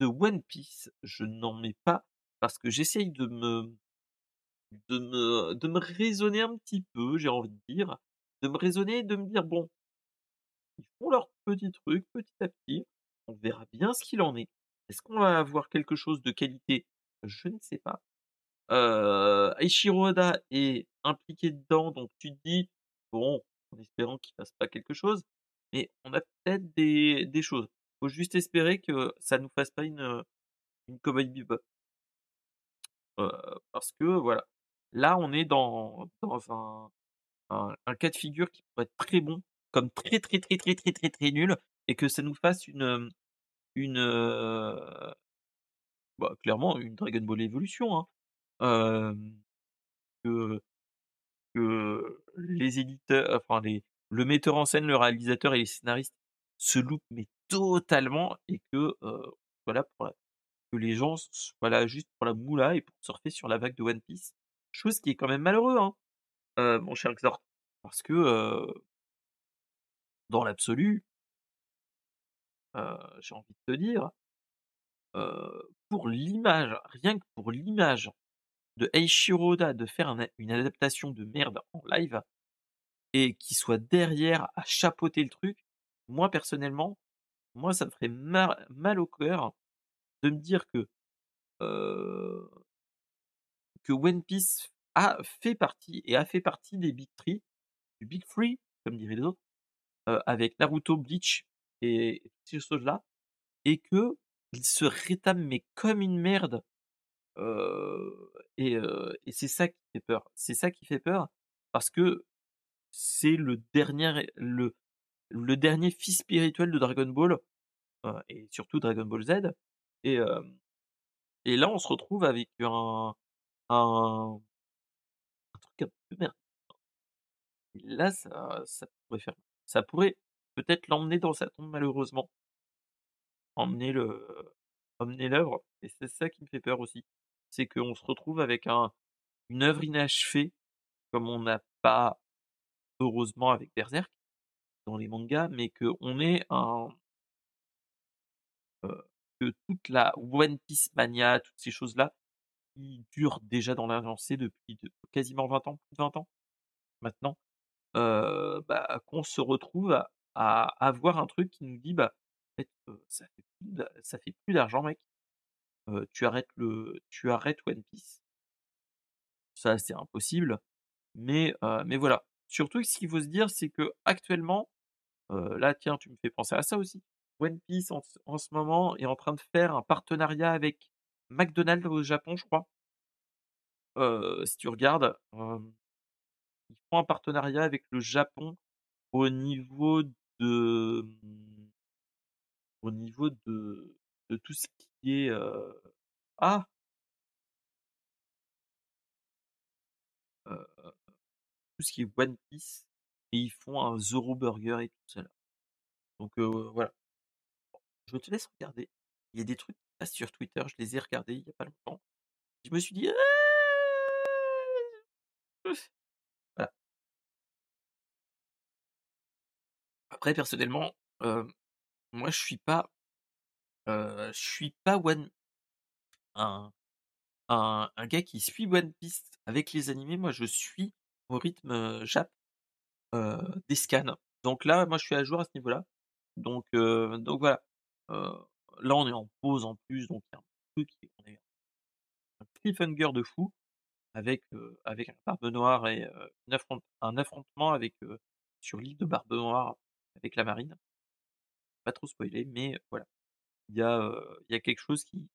de One Piece, je n'en mets pas parce que j'essaye de me de me de me raisonner un petit peu, j'ai envie de dire, de me raisonner et de me dire: «Bon» ils font leur petit truc petit à petit, on verra bien ce qu'il en est. Est-ce qu'on va avoir quelque chose de qualité? Je ne sais pas. Oda est impliqué dedans, donc tu te dis: «Bon, en espérant qu'il fasse pas quelque chose», mais on a peut-être des des choses. Faut juste espérer que ça nous fasse pas une, heu, une Cowboy Bebop. Heu, parce que voilà, là on est dans dans un un cas de figure qui pourrait être très bon, comme très, très, très, très, très, très, très nul et que ça nous fasse une, hem, une, bah, clairement une Dragon Ball Evolution, hein. Que que les éditeurs enfin les le metteur en scène, le réalisateur et les scénaristes se loupent mais totalement et que, voilà pour la que les gens soient là juste pour la moula et pour surfer sur la vague de One Piece. Chose qui est quand même malheureux, hein, heu, mon cher Xor, parce que, dans l'absolu j'ai envie de te dire heu, pour l'image, rien que pour l'image de Eiichiro de faire une adaptation de merde en live et qu'il soit derrière à chapeauter le truc, moi personnellement, moi ça me ferait mal au cœur de me dire que, heu que One Piece a fait partie et a fait partie des Big 3, du Big 3 comme diraient les autres, avec Naruto, Bleach et ces choses-là et qu'il se rétame mais comme une merde, et et c'est ça qui fait peur. C'est ça qui fait peur parce que c'est le dernier le le dernier fils spirituel de Dragon Ball, et surtout Dragon Ball Z et et là on se retrouve avec un un truc un peu mer là ça ça pourrait faire ça pourrait peut-être l'emmener dans sa tombe malheureusement. Emmener le emmener l'œuvre et c'est ça qui me fait peur aussi. C'est qu'on se retrouve avec un une œuvre inachevée comme on n'a pas, heureusement avec Berserk, dans les mangas, mais qu'on ait un heu, que toute la One Piece mania, toutes ces choses-là, qui durent déjà dans la lancée depuis de quasiment 20 ans, plus de 20 ans maintenant, heu, bah, qu'on se retrouve à à avoir un truc qui nous dit: «Bah, heu, ça fait plus ça fait plus d'argent mec, heu, tu arrêtes le tu arrêtes One Piece». Ça c'est impossible, mais heu, mais voilà. Surtout que ce qu'il faut se dire, c'est qu'actuellement, heu, là tiens tu me fais penser à ça aussi. One Piece en en ce moment est en train de faire un partenariat avec McDonald's au Japon je crois. Si tu regardes, ils font un partenariat avec le Japon au niveau de, mmh au niveau de tout ce qui est, ah! Tout ce qui est One Piece et ils font un Zoro Burger et tout ça là. Donc voilà. Je te laisse regarder. Il y a des trucs qui sur Twitter, je les ai regardés il y a pas longtemps. Je me suis dit: Voilà. Personnellement, hem, moi je suis pas heu, je suis pas One un un gars qui suit One Piece avec les animés, moi je suis au rythme, heu, jap, des scans. Donc là, moi je suis à jour à ce niveau-là. Donc donc voilà. Là on est en pause en plus, donc il y a un truc on est un cliffhanger de fou avec, avec un Barbe Noire et un affrontement avec, sur l'île de Barbe Noire avec la marine. Pas trop spoiler, mais voilà. Il y a, il y a quelque chose qui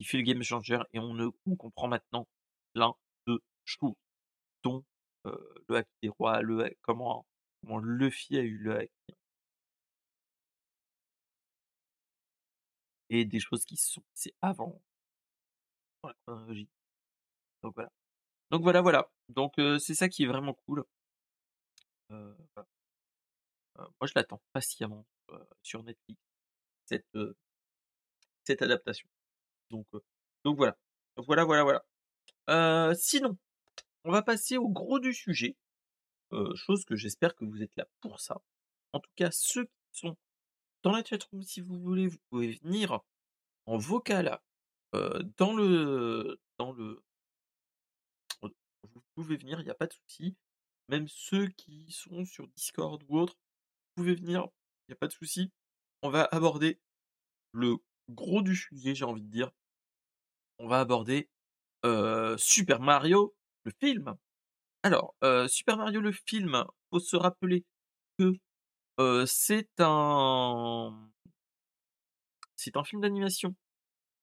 qui fait le game changer et on ne on comprend maintenant plein de choses, dont, le haki des rois, le comment comment Luffy a eu le haki. Et des choses qui se sont passées avant. Donc voilà. Donc voilà, voilà. Donc c'est ça qui est vraiment cool. Voilà. Heu, moi je l'attends patiemment, heu, sur Netflix, cette, cette adaptation. Donc donc voilà. Voilà, voilà, voilà. Sinon, on va passer au gros du sujet, chose que j'espère que vous êtes là pour ça. En tout cas, ceux qui sont dans la chatroom, si vous voulez, vous pouvez venir en vocal, dans le dans le vous pouvez venir, il y a pas de souci. Même ceux qui sont sur Discord ou autre, venir, il y a pas de souci. On va aborder le gros du sujet, j'ai envie de dire. On va aborder, heu, Super Mario, le film. Alors, heu, Super Mario le film, faut se rappeler que, heu, c'est un c'est un film d'animation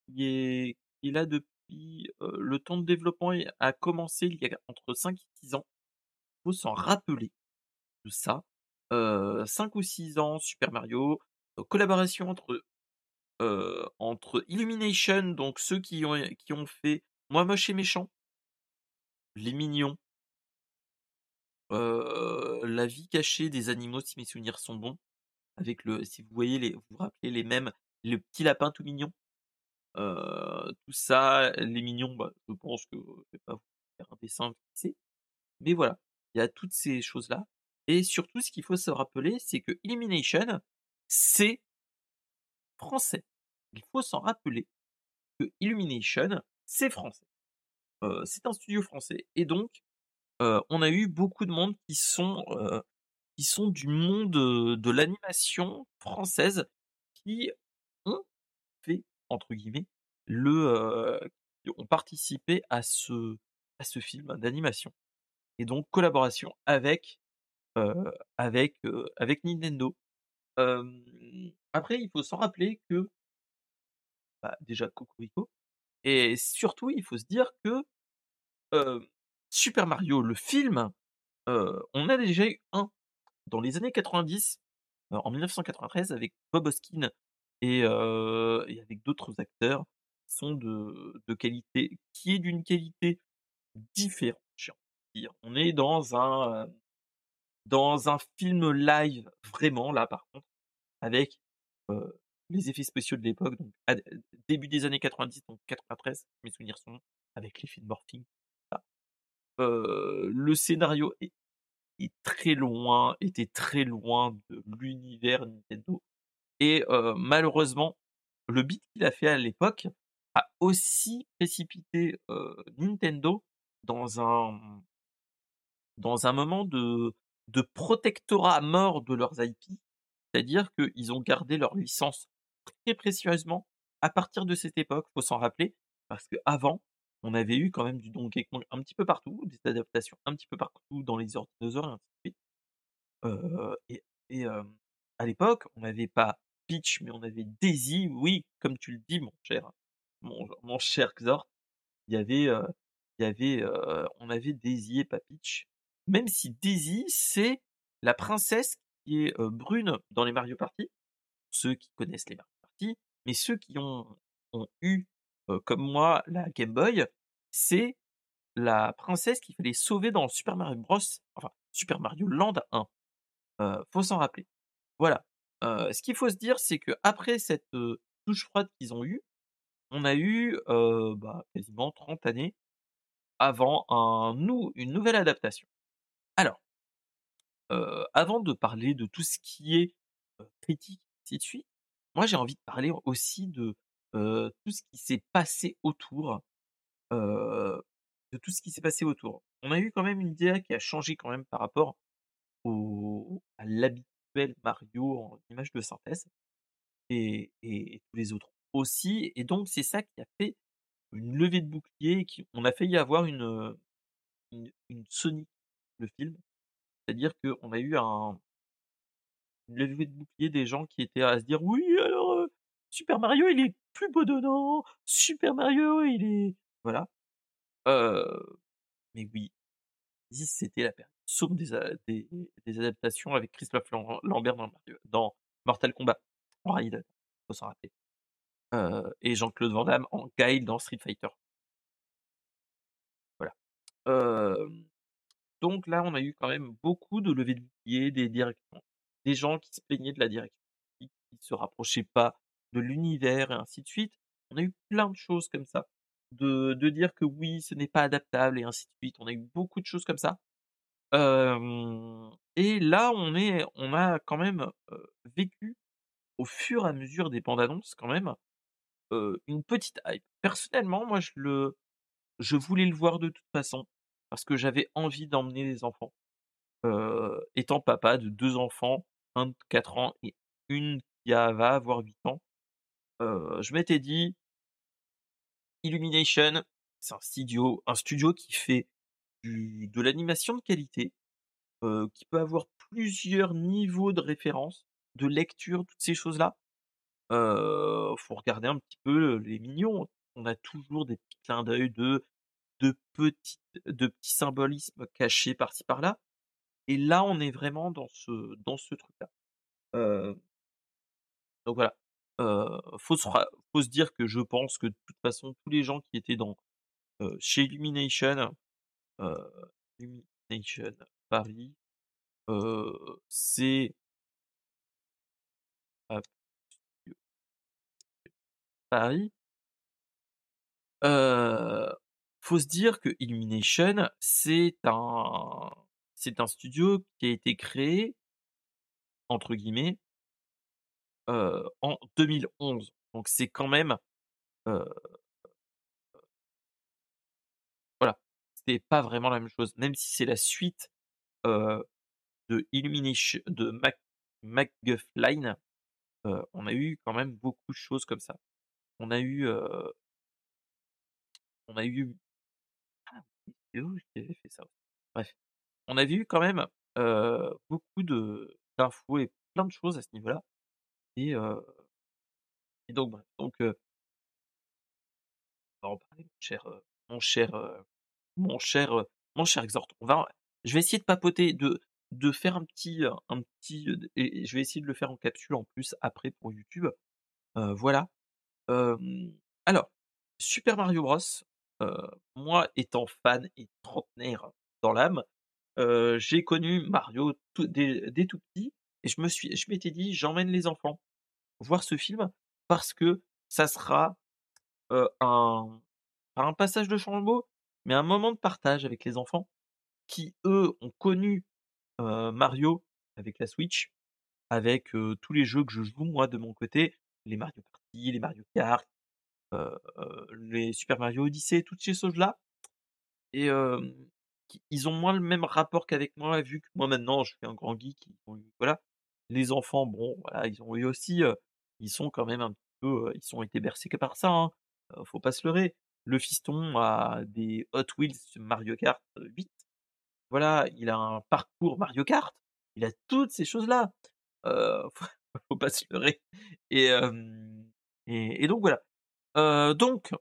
qui est est là depuis, le temps de développement a commencé il y a entre 5 et 6 ans. Faut s'en rappeler de ça. Heu, 5 ou 6 ans, Super Mario, collaboration entre, entre Illumination, donc ceux qui ont qui ont fait Moi Moche et Méchant. Les Mignons. La vie cachée des animaux, si mes souvenirs sont bons, avec le si vous voyez vous vous rappelez les mèmes, le petit lapin tout mignon. Tout ça, les mignons, bah, je pense que je vais pas vous faire un dessin mais voilà, il y a toutes ces choses-là et surtout ce qu'il faut se rappeler, c'est que Illumination, c'est français. Il faut s'en rappeler que Illumination, c'est français. Heu, c'est un studio français et donc heu, on a eu beaucoup de monde qui sont, heu, qui sont du monde, de l'animation française qui ont fait, entre guillemets, le, ont participé à ce à ce film d'animation et donc collaboration avec, avec, heu, avec Nintendo. Après il faut s'en rappeler que bah, déjà cocorico et surtout il faut se dire que, Super Mario le film, heu, on a déjà eu un dans les années 90, heu, en 1993 avec Bob Hoskins et et avec d'autres acteurs qui sont de de qualité qui est d'une qualité différente. On est dans un, dans un film live vraiment là par contre, avec, heu, les effets spéciaux de l'époque donc ad début des années 90 donc 93 si mes souvenirs sont avec l'effet de morphing. Heu, le scénario est est très loin était très loin de l'univers Nintendo et heu, malheureusement, le bid qu'il a fait à l'époque a aussi précipité, Nintendo dans un dans un moment de de protectorat mort de leurs IP. C'est-à-dire qu'ils ont gardé leur licence très précieusement à partir de cette époque, faut s'en rappeler, parce qu'avant, on avait eu quand même du Donkey Kong un petit peu partout, des adaptations un petit peu partout dans les ordres dinosaures et ainsi de suite. Heu et hem, à l'époque, on n'avait pas Peach, mais on avait Daisy, oui, comme tu le dis mon cher mon cher Xor, il y avait, heu, il y avait, heu, on avait Daisy et pas Peach. Même si Daisy, c'est la princesse qui est, brune dans les Mario Party, ceux qui connaissent les Mario Party, mais ceux qui ont eu, comme moi la Game Boy, c'est la princesse qu'il fallait sauver dans Super Mario Bros, enfin Super Mario Land 1. Heu, faut s'en rappeler. Voilà, ce qu'il faut se dire, c'est qu'après cette, heu, douche froide qu'ils ont eue, on a eu, bah, quasiment 30 années avant une nouvelle adaptation. Alors heu, avant de parler de tout ce qui est, heu, critique, ainsi de suite, moi j'ai envie de parler aussi de, heu, tout ce qui s'est passé autour, de tout ce qui s'est passé autour. On a eu quand même une DA qui a changé quand même par rapport au à l'habituel Mario en images de synthèse et et tous les autres aussi et donc c'est ça qui a fait une levée de bouclier qui on a failli avoir une, une une Sonic, film. C'est-à-dire qu'on a eu un une levée de bouclier des gens qui étaient à se dire: «Oui alors, Super Mario il est plus bedonnant, Super Mario il est» voilà. Mais oui, c'était la période sombre des adaptations avec Christophe Lam Lambert dans Mario dans Mortal Kombat, s'en et Jean-Claude Van Damme en Guile dans Street Fighter. Voilà. Donc là, on a eu quand même beaucoup de levées de boucliers, des directions, des gens qui se plaignaient de la direction qui qui se rapprochait pas de l'univers et ainsi de suite. On a eu plein de choses comme ça, de dire que oui, ce n'est pas adaptable et ainsi de suite. On a eu beaucoup de choses comme ça. Et là, on est on a quand même, vécu au fur et à mesure des bandes annonces quand même une petite hype. Personnellement, moi, je le je voulais le voir de toute façon, parce que j'avais envie d'emmener les enfants. Heu, étant papa de 2 enfants, un de 4 ans et une qui a va avoir 8 ans, heu, je m'étais dit Illumination, c'est un studio un studio qui fait de l'animation de qualité, heu, qui peut avoir plusieurs niveaux de référence, de lecture, toutes ces choses-là. Heu, faut regarder un petit peu les mignons. On a toujours des petits clins d'œil de de petites de petits symbolismes cachés par-ci par-là et là, on est vraiment dans ce dans ce truc-là. Heu donc voilà, heu, faut se faut se dire que je pense que de toute façon tous les gens qui étaient dans, heu, chez Illumination, heu, Illumination Paris, heu, c'est studio Paris heu, faut se dire que Illumination, c'est un c'est un studio qui a été créé entre guillemets heu, en 2011. Donc c'est quand même, heu voilà, c'est pas vraiment la même chose. Même si c'est la suite, heu, de Illumination de Mac McGuffline, heu, on a eu quand même beaucoup de choses comme ça. On a eu, on a eu qui fait ça. Bref, on avait eu quand même, beaucoup de d'infos et plein de choses à ce niveau-là et et donc bref, donc on va en parler mon cher, mon cher, mon cher, mon cher. On va je vais essayer de papoter, de de faire un petit, un petit, et je vais essayer de le faire en capsule en plus après pour YouTube. Voilà. Alors, Super Mario Bros, moi étant fan et trentenaire dans l'âme, j'ai connu Mario dès tout petit et je me suis je m'étais dit: «J'emmène les enfants voir ce film parce que ça sera, un pas un passage de flambeau, mais un moment de partage avec les enfants qui, eux, ont connu, Mario avec la Switch, avec, tous les jeux que je joue moi de mon côté, les Mario Party, les Mario Kart, les Super Mario Odyssey, toutes ces choses-là et ils ont moins le même rapport qu'avec moi vu que moi maintenant je suis un grand geek, voilà. Les enfants, bon, ils ont eu aussi, ils sont quand même un petit peu, ils ont été bercés que par ça, hein, heu, faut pas se leurrer. Le fiston a des Hot Wheels Mario Kart 8, voilà, il a un parcours Mario Kart, il a toutes ces choses-là, faut faut pas se leurrer et donc voilà. Donc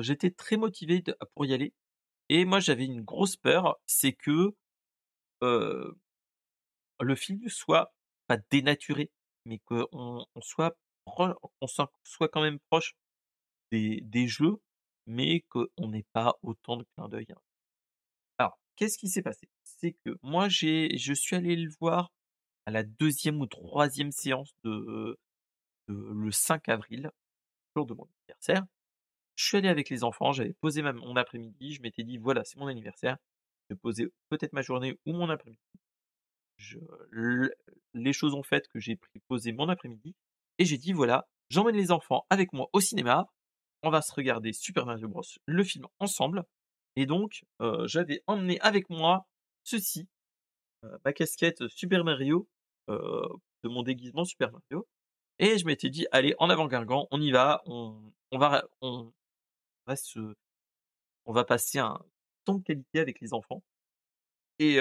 j'étais très motivé pour y aller et moi j'avais une grosse peur, c'est que, le film soit pas dénaturé, mais qu'on on soit quand même proche des jeux, mais qu'on n'ait pas autant de clins d'œil, hein. Alors, qu'est-ce qui s'est passé? C'est que moi j'ai je suis allé le voir à la deuxième ou troisième séance de le 5 avril, jour de mon anniversaire. Je suis allé avec les enfants, j'avais posé mon après-midi, je m'étais dit: «Voilà, c'est mon anniversaire, je poser peut-être ma journée ou mon après-midi». Les choses ont fait que j'ai posé mon après-midi et j'ai dit: «Voilà, j'emmène les enfants avec moi au cinéma, on va se regarder Super Mario Bros, le film ensemble» et donc heu, j'avais emmené avec moi ceci, heu, ma casquette Super Mario, heu, de mon déguisement Super Mario et je m'étais dit: «Allez, en avant Guingamp, on y va, on on va on va se on va passer un temps de qualité avec les enfants» et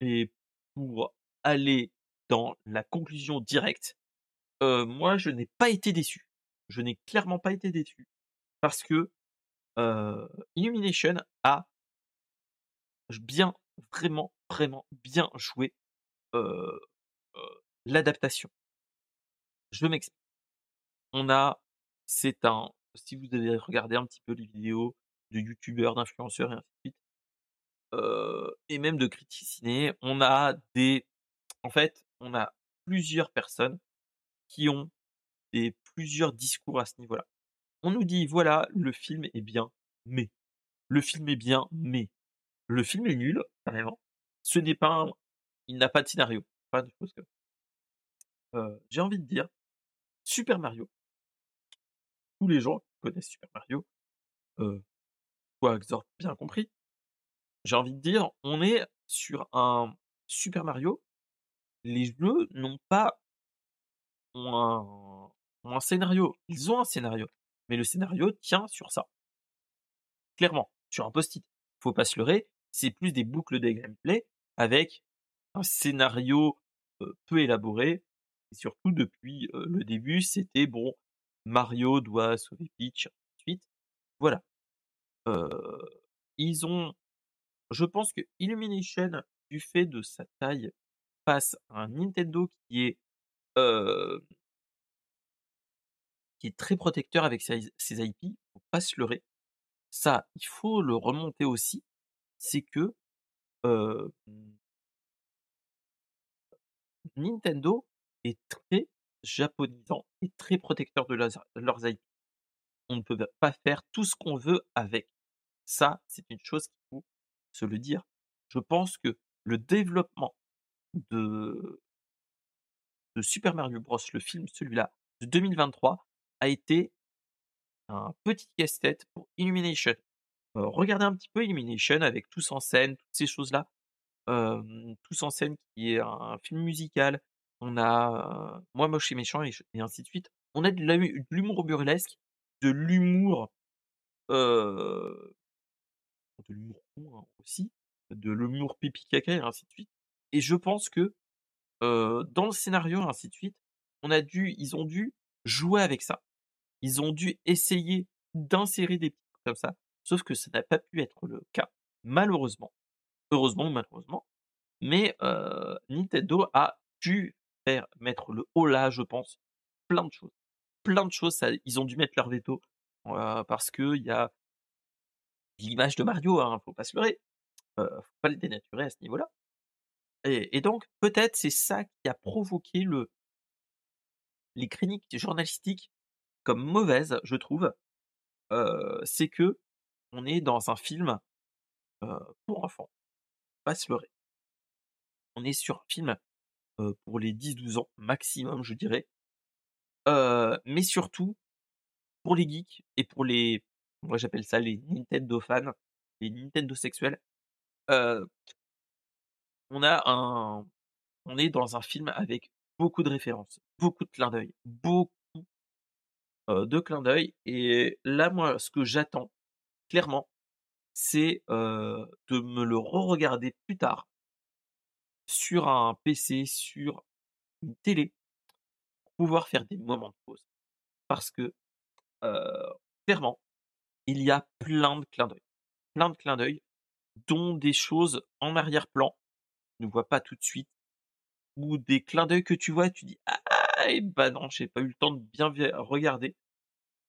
et pour aller dans la conclusion directe, moi je n'ai pas été déçu. Je n'ai clairement pas été déçu parce que, Illumination a bien, vraiment, vraiment bien joué, l'adaptation. Je m'explique. On a c'est un si vous avez regardé un petit peu les vidéos de youtubeurs, d'influenceurs et ainsi de suite, heu et même de critiques ciné, on a des en fait, on a plusieurs personnes qui ont des plusieurs discours à ce niveau-là. On nous dit: «Voilà, le film est bien, mais, le film est bien, mais, le film est nul, carrément. Ce n'est pas un il n'a pas de scénario». Pas de choses comme heu, j'ai envie de dire Super Mario. Tous les gens connaissent Super Mario. Toi, Xor, bien compris. J'ai envie de dire, on est sur un Super Mario. Les jeux n'ont pas un scénario. Ils ont un scénario, mais le scénario tient sur ça. Clairement, sur un post-it. Faut pas se leurrer, c'est plus des boucles de gameplay avec un scénario, heu, peu élaboré et surtout depuis, le début, c'était bon, Mario doit sauver Peach, ainsi de suite. Voilà. Ils ont je pense que Illumination, du fait de sa taille, face à un Nintendo qui est, qui est très protecteur avec ses ses IP, faut pas se leurrer. Ça, il faut le remonter aussi, c'est que, Nintendo est très japonisant et très protecteur de leurs leurs IP. On ne peut pas faire tout ce qu'on veut avec. Ça, c'est une chose qu'il faut se le dire. Je pense que le développement de Super Mario Bros, le film, celui-là, de 2023, a été un petit casse-tête pour Illumination. Heu, regardez un petit peu Illumination avec Tous en scène, toutes ces choses-là. Hem, Tous en scène qui est un film musical. On a, Moi moche et méchant et ainsi de suite. On a de l'humour burlesque, de l'humour, de l'humour hein, aussi, de l'humour pipi caca et ainsi de suite et je pense que, dans le scénario et ainsi de suite, on a dû ils ont dû jouer avec ça. Ils ont dû essayer d'insérer des petits trucs comme ça, sauf que ça n'a pas pu être le cas, malheureusement. Heureusement ou malheureusement, mais Nintendo a dû mettre le holà, je pense, plein de choses. Plein de choses, ça ils ont dû mettre leur veto, parce qu'il y a l'image de Mario, hein, faut pas se leurrer. Heu, faut pas le dénaturer à ce niveau-là et et donc peut-être c'est ça qui a provoqué le les critiques journalistiques comme mauvaises, je trouve. C'est qu'on est dans un film, pour enfants. Pas se leurrer. On est sur un film, heu, pour les 10-12 ans maximum, je dirais. Heu, mais surtout pour les geeks et pour les moi j'appelle ça les Nintendo fans, les Nintendo sexuels. Heu on a un on est dans un film avec beaucoup de références, beaucoup de clins d'œil, beaucoup, de clins d'œil et là, moi, ce que j'attends, clairement, c'est, de me le re-regarder plus tard sur un PC, sur une télé, pour pouvoir faire des moments de pause. Parce que, clairement, il y a plein de clins d'œil. Plein de clins d'œil, dont des choses en arrière-plan, ne voit pas tout de suite ou des clins d'œil que tu vois tu dis: «Ah et bah non, j'ai pas eu le temps de bien regarder».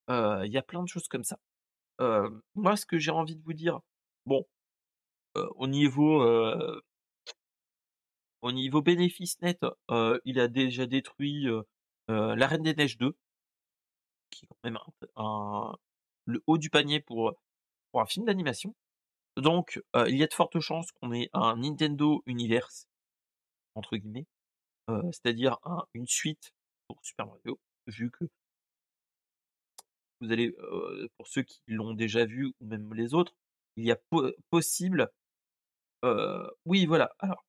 Il y a plein de choses comme ça. Moi, ce que j'ai envie de vous dire, bon, au niveau, au niveau bénéfice net, il a déjà détruit, heu, La Reine des Neiges 2 qui est quand même le haut du panier pour, un film d'animation. Donc, il y a de fortes chances qu'on ait un Nintendo Universe entre guillemets, c'est-à-dire un une suite pour Super Mario, vu que vous allez, pour ceux qui l'ont déjà vu ou même les autres, il y a po possible oui voilà, alors,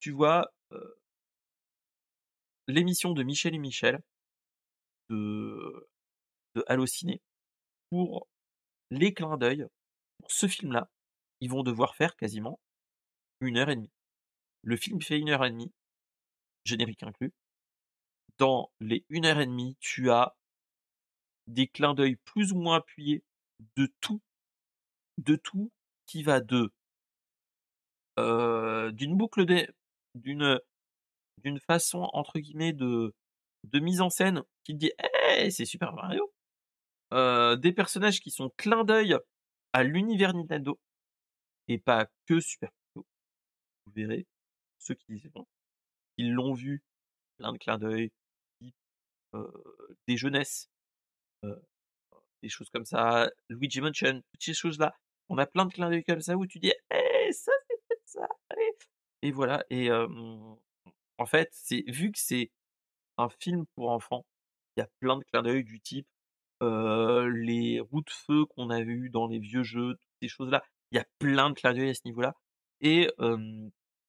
tu vois, l'émission de Michel et Michel de de Allociné, pour les clins d'œil, pour ce film-là, ils vont devoir faire quasiment 1 heure et 1/2. Le film fait 1 heure et 1/2, générique inclus. Dans les 1 heure et 1/2, tu as des clins d'œil plus ou moins appuyés de tout de tout, qui va de d'une boucle des d'une, façon entre guillemets de mise en scène qui te dit: «Hey, c'est Super Mario!» des personnages qui sont clin d'œil à l'univers Nintendo et pas que Super Mario. Vous verrez, ceux qui diront qu'ils l'ont vu, plein de clins d'œil, des jeunesses, des choses comme ça, Luigi Mansion, toutes ces choses-là. On a plein de clins d'œil comme ça où tu dis: «Hey, ça c'est peut-être ça, et» et voilà et en fait, c'est vu que c'est un film pour enfants, il y a plein de clins d'œil du type, les roues de feu qu'on avait eues dans les vieux jeux, toutes ces choses-là. Il y a plein de clins d'œil à ce niveau-là et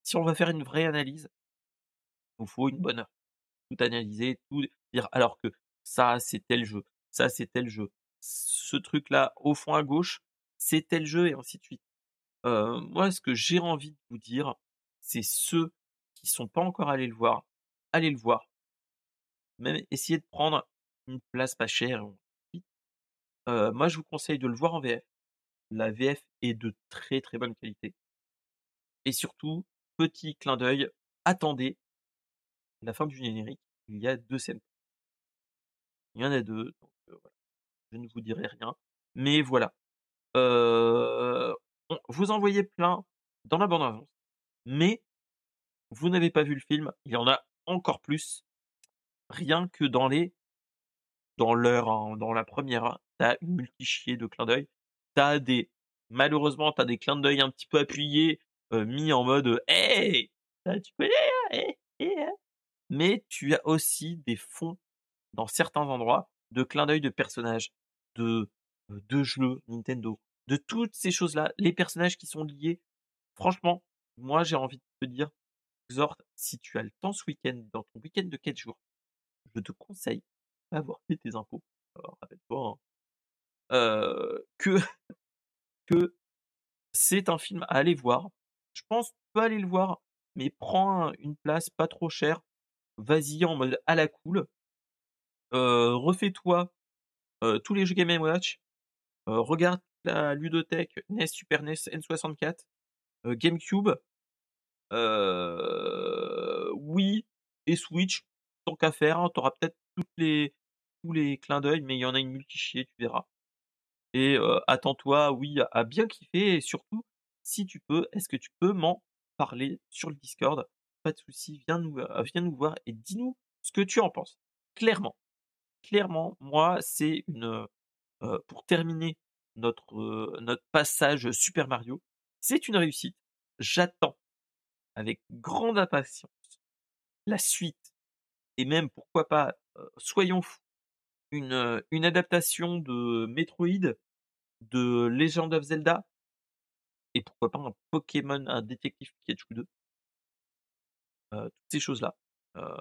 si on va faire une vraie analyse il nous faut une bonne heure. Tout analyser, tout dire alors que ça, c'est tel jeu, ça, c'est tel jeu, ce truc-là au fond à gauche, c'est tel jeu et ainsi de suite. Heu, moi, ce que j'ai envie de vous dire, c'est ceux qui sont pas encore allés le voir, allez le voir. Même essayez de prendre une place pas chère Heu, moi, je vous conseille de le voir en VF. La VF est de très, très bonne qualité et surtout, petit clin d'œil, attendez la fin du générique, il y a 2 scènes. Il y en a 2, donc voilà. Je ne vous dirai rien, mais voilà. Heu, on vous en voyez plein dans la bande annonce, mais vous n'avez pas vu le film, il y en a encore plus. Rien que dans les dans l'heure, hein, dans la première heure, tu as une multichier de clins d'œil. Tu as des malheureusement, tu as des clins d'œil un petit peu appuyés, heu, mis en mode, «Hey! Ah tu connais, hein? Hé, hé, hein?» mais tu as aussi des fonds, dans certains endroits, de clins d'œil de personnages, de, heu, de jeux Nintendo, de toutes ces choses-là. Les personnages qui sont liés, franchement, moi j'ai envie de te dire, Xort, si tu as le temps ce week-end, dans ton week-end de 4 jours, je te conseille, d'avoir fait tes impôts, alors rappelle-toi, hein, heu, que que c'est un film à aller voir. Je pense, tu peux aller le voir, mais prends un une place pas trop chère, vas-y en mode à la cool. Heu, refais-toi, heu, tous les jeux Game& Watch, regarde la ludothèque NES, Super NES, N64, heu, GameCube, heu, Wii et Switch, tant qu'à faire, hein, peut-être tous les clins d'œil, mais il y en a une multichier, tu verras et heu, attends-toi, oui, à bien kiffer et surtout, si tu peux, est-ce que tu peux m'en parler sur le Discord? Pas de souci, viens nous, nous voir et dis-nous ce que tu en penses. Clairement, clairement, moi, c'est une, pour terminer notre passage Super Mario, c'est une réussite. J'attends avec grande impatience la suite et même pourquoi pas, soyons fous, une, adaptation de Metroid, de Legend of Zelda et pourquoi pas un Pokémon, un Détective Pikachu 2. Heu, toutes ces choses-là,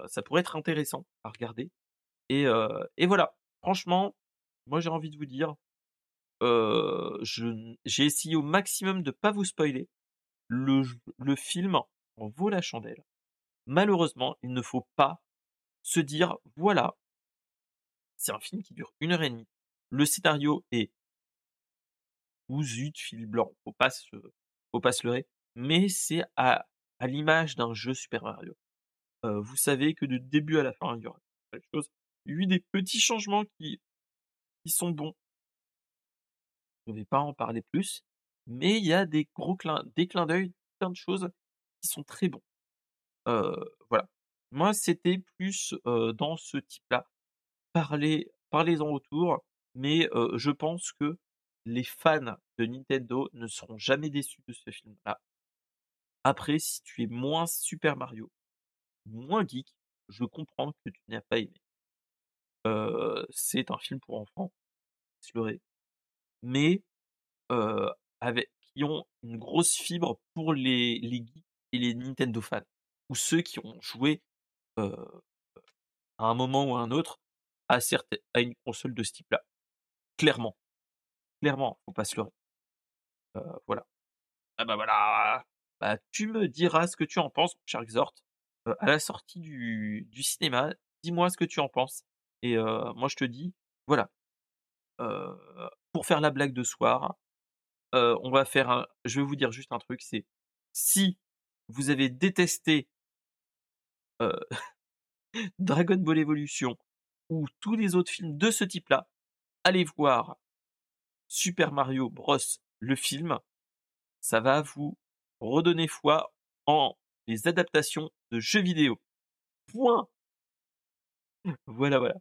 ça pourrait être intéressant à regarder et voilà. Franchement, moi j'ai envie de vous dire, j'ai essayé au maximum de pas vous spoiler. Le film vaut la chandelle. Malheureusement, il ne faut pas se dire: «Voilà» c'est un film qui dure 1 heure et demie. Le scénario est cousu de fil blanc, faut pas se faut pas se leurrer, mais c'est à l'image d'un jeu Super Mario. Heu, vous savez que du début à la fin, il y aura quelque chose. Il y a eu des petits changements qui qui sont bons. Je vais pas en parler plus, mais il y a des gros clins des clins d'œil, plein de choses qui sont très bons. Voilà. Moi, c'était plus, dans ce type-là. Parlez parlez-en autour, mais je pense que les fans de Nintendo ne seront jamais déçus de ce film-là. Après, si tu es moins Super Mario, moins geek, je comprends que tu n'as pas aimé. C'est un film pour enfants, leurrer, mais avec qui ont une grosse fibre pour les les geeks et les Nintendo fans ou ceux qui ont joué, à un moment ou à un autre à à une console de ce type-là. Clairement. Clairement, faut pas se leurrer. Voilà. Ah bah voilà! Bah, tu me diras ce que tu en penses, cher heu, à la sortie du du cinéma. Dis-moi ce que tu en penses et moi je te dis, voilà, pour faire la blague de soir, on va faire un je vais vous dire juste un truc, c'est si vous avez détesté Dragon Ball Evolution ou tous les autres films de ce type-là, allez voir Super Mario Bros, le film. Ça va vous redonner foi en les adaptations de jeux vidéo. Point! Voilà, voilà.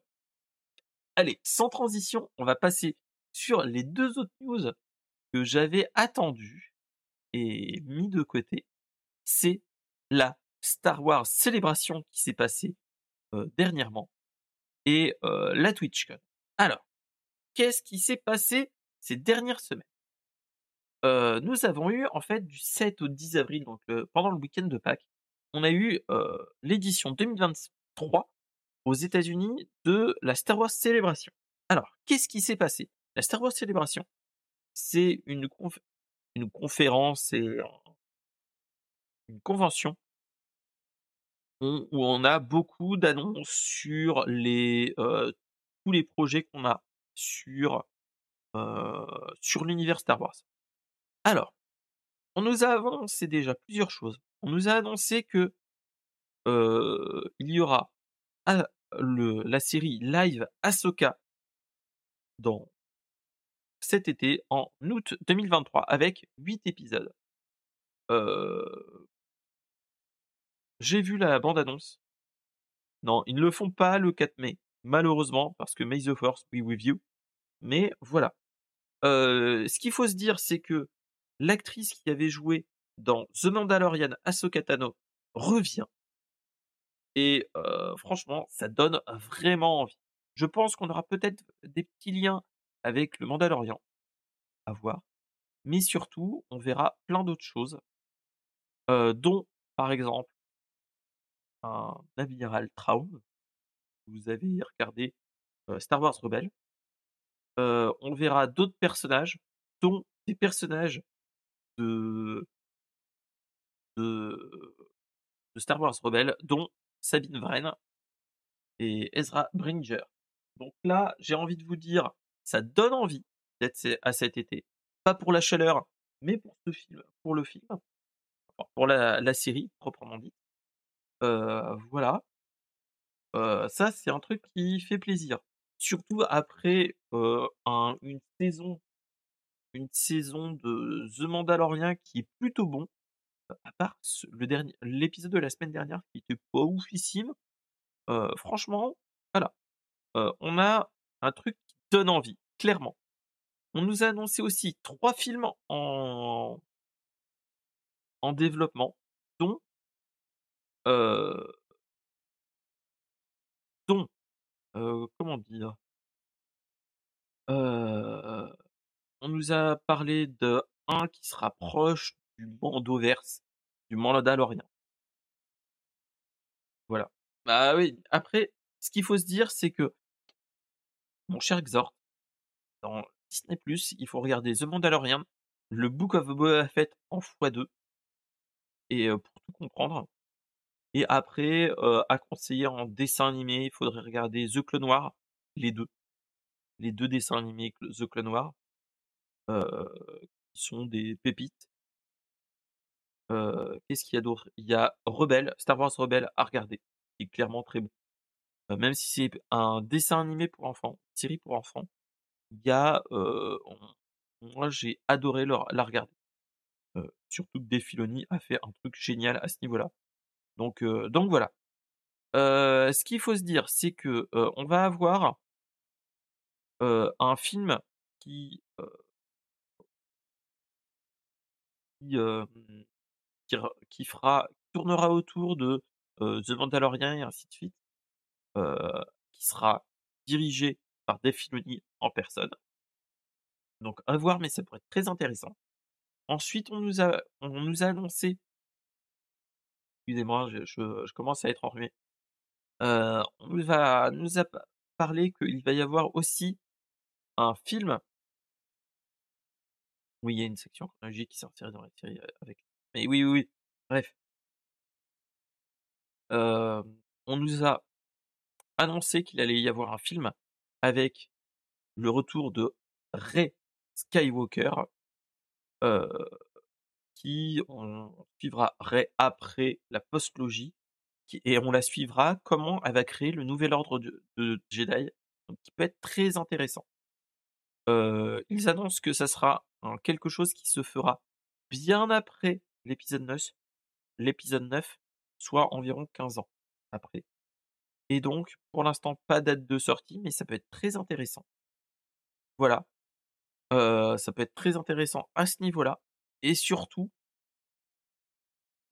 Allez, sans transition, on va passer sur les 2 autres news que j'avais attendues et mis de côté. C'est la Star Wars Célébration qui s'est passée, heu, dernièrement et heu, la TwitchCon. Alors, qu'est-ce qui s'est passé ces dernières semaines? Heu, nous avons eu en fait du 7 au 10 avril, donc pendant le week-end de Pâques, on a eu, l'édition 2023 aux États-Unis de la Star Wars Celebration. Alors, qu'est-ce qui s'est passé? La Star Wars Celebration, c'est une une conférence et convention où on a beaucoup d'annonces sur les, tous les projets qu'on a sur, sur l'univers Star Wars. Alors, on nous a avancé déjà plusieurs choses. On nous a annoncé que, il y aura a le la série live Ahsoka dans cet été, en août 2023 avec 8 épisodes. J'ai vu la bande annonce. Non, ils ne le font pas le 4 mai, malheureusement, parce que May the Force be with you. Mais voilà. Heu, ce qu'il faut se dire, c'est que l'actrice qui avait joué dans The Mandalorian, Ahsoka Tano, revient. Et heu, franchement, ça donne vraiment envie. Je pense qu'on aura peut-être des petits liens avec le Mandalorian, à voir. Mais surtout, on verra plein d'autres choses. Heu, dont, par exemple un amiral Thrawn. Vous avez regardé, heu, Star Wars Rebels. Heu, on verra d'autres personnages, dont des personnages de Star Wars Rebels, dont Sabine Wren et Ezra Bridger. Donc là, j'ai envie de vous dire, ça donne envie d'être à cet été. Pas pour la chaleur, mais pour ce film pour le film. Pour la série proprement dite. Voilà. Ça, c'est un truc qui fait plaisir. Surtout après, une saison une saison de The Mandalorian qui est plutôt bon. À part le dernier l'épisode de la semaine dernière qui était pas oufissime. Heu, franchement, voilà. On a un truc qui donne envie, clairement. On nous a annoncé aussi 3 films en en développement, dont heu dont, heu, comment dire? Heu, on nous a parlé de un qui se rapproche du Mandoverse, du Mandalorian. Voilà. Bah oui, après, ce qu'il faut se dire, c'est que mon cher Xor, dans Disney+, il faut regarder The Mandalorian, le Book of Boba Fett en x2 et heu, pour tout comprendre. Et après, à conseiller en dessin animé, il faudrait regarder The Clone Wars, les 2. Les 2 dessins animés The Clone Wars. Heu, qui sont des pépites. Qu'est-ce qu'il y a d'autre? Il y a Rebels, Star Wars Rebels à regarder, qui est clairement très bon. Même si c'est un dessin animé pour enfants, série pour enfants, il y a, moi j'ai adoré la regarder. Surtout que Dave Filoni a fait un truc génial à ce niveau-là. Donc voilà. Ce qu'il faut se dire, c'est que, on va avoir un film qui, fera tournera autour de, The Mandalorian et ainsi de suite. Qui sera dirigé par Dave Filoni en personne. Donc à voir, mais ça pourrait être très intéressant. Ensuite, on nous a annoncé excusez-moi, je commence à être enrhumé. Heu, on nous a nous a pa parlé qu'il va y avoir aussi un film Oui, il y a une section chronologique qui sortirait dans la série, heu, avec mais oui, oui, oui, bref. Hem, on nous a annoncé qu'il allait y avoir un film avec le retour de Rey Skywalker. Qui on suivra après la post-logie qui et on la suivra comment elle va créer le nouvel ordre de Jedi, qui peut être très intéressant. Heu, ils annoncent que ça sera quelque chose qui se fera bien après l'épisode 9 l'épisode 9, soit environ 15 ans après. Et donc, pour l'instant, pas date de sortie, mais ça peut être très intéressant. Voilà. Heu, ça peut être très intéressant à ce niveau-là et surtout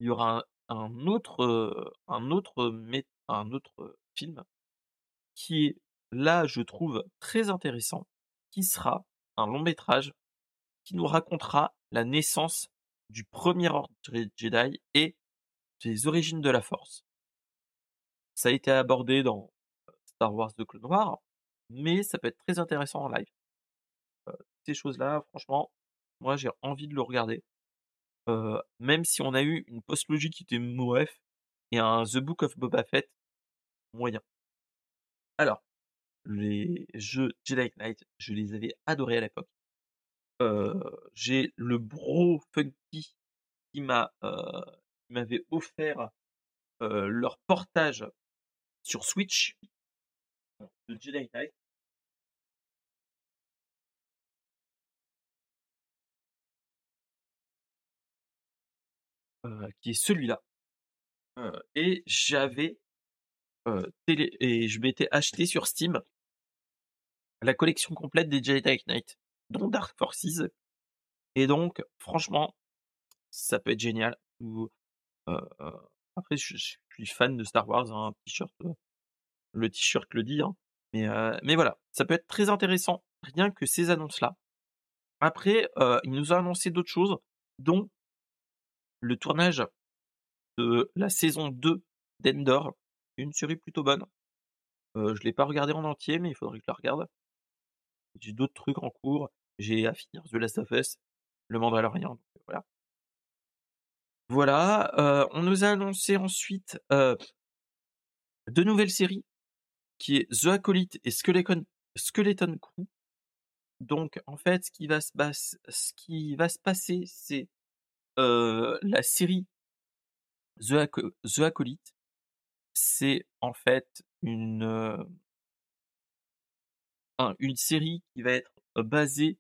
il y aura un autre, un autre un autre film qui est là, je trouve très intéressant, qui sera un long métrage qui nous racontera la naissance du premier ordre Jedi et des origines de la Force. Ça a été abordé dans Star Wars de Clone Noir, mais ça peut être très intéressant en live. ces choses-là, franchement, moi j'ai envie de le regarder. même si on a eu une post-logique qui était moef et un The Book of Boba Fett moyen. Alors, les jeux Jedi Knight, je les avais adorés à l'époque. j'ai le bro funky qui m'a m'avait offert leur portage sur Switch de Jedi Knight. Qui est celui-là. et j'avais télé et je m'étais acheté sur Steam la collection complète des Jedi Knight, dont Dark Forces. Et donc, franchement, ça peut être génial. après, je, suis fan de Star Wars, un hein, t-shirt, le t-shirt le dit. Hein. Mais, mais voilà, ça peut être très intéressant, rien que ces annonces-là. Après, il nous a annoncé d'autres choses, dont le tournage de la saison 2 d'Endor, une série plutôt bonne. Euh, je l'ai pas regardé en entier, mais il faudrait que je la regarde. J'ai d'autres trucs en cours. J'ai à finir The Last of Us, Le Mandalorian, voilà. Voilà, euh, on nous a annoncé ensuite euh, deux nouvelles séries, qui est The Acolyte et Skeleton, Crew. Donc en fait, ce qui va se passer, c'est la série The, Acolyte. C'est en fait une une série qui va être basée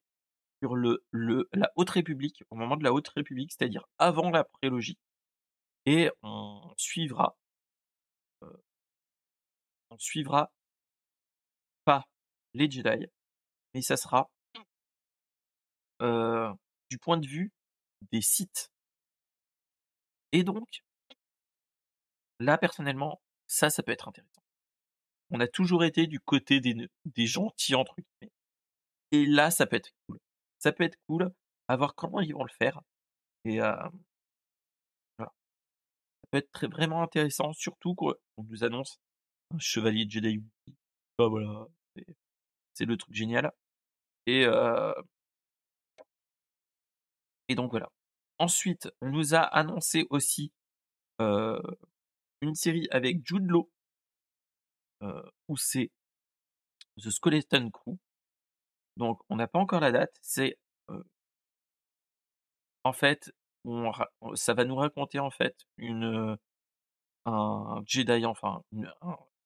sur le, le, la Haute République, au moment de la Haute République, c'est-à-dire avant la prélogie. Et on suivra, on suivra pas les Jedi, mais ça sera du point de vue des sites. Et donc, là personnellement, ça, ça peut être intéressant on a toujours été du côté des, des gentils entre guillemets. Et là, ça peut être cool. Ça peut être cool à voir comment ils vont le faire. Et euh. Ça peut être vraiment intéressant, surtout qu'on nous annonce un chevalier Jedi. Bah voilà, c'est le truc génial. Et euh, et donc voilà. Ensuite, on nous a annoncé aussi une série avec Jude Law où c'est The Skeleton Crew. Donc, on n'a pas encore la date. C'est en fait, ça va nous raconter en fait une un Jedi, enfin une,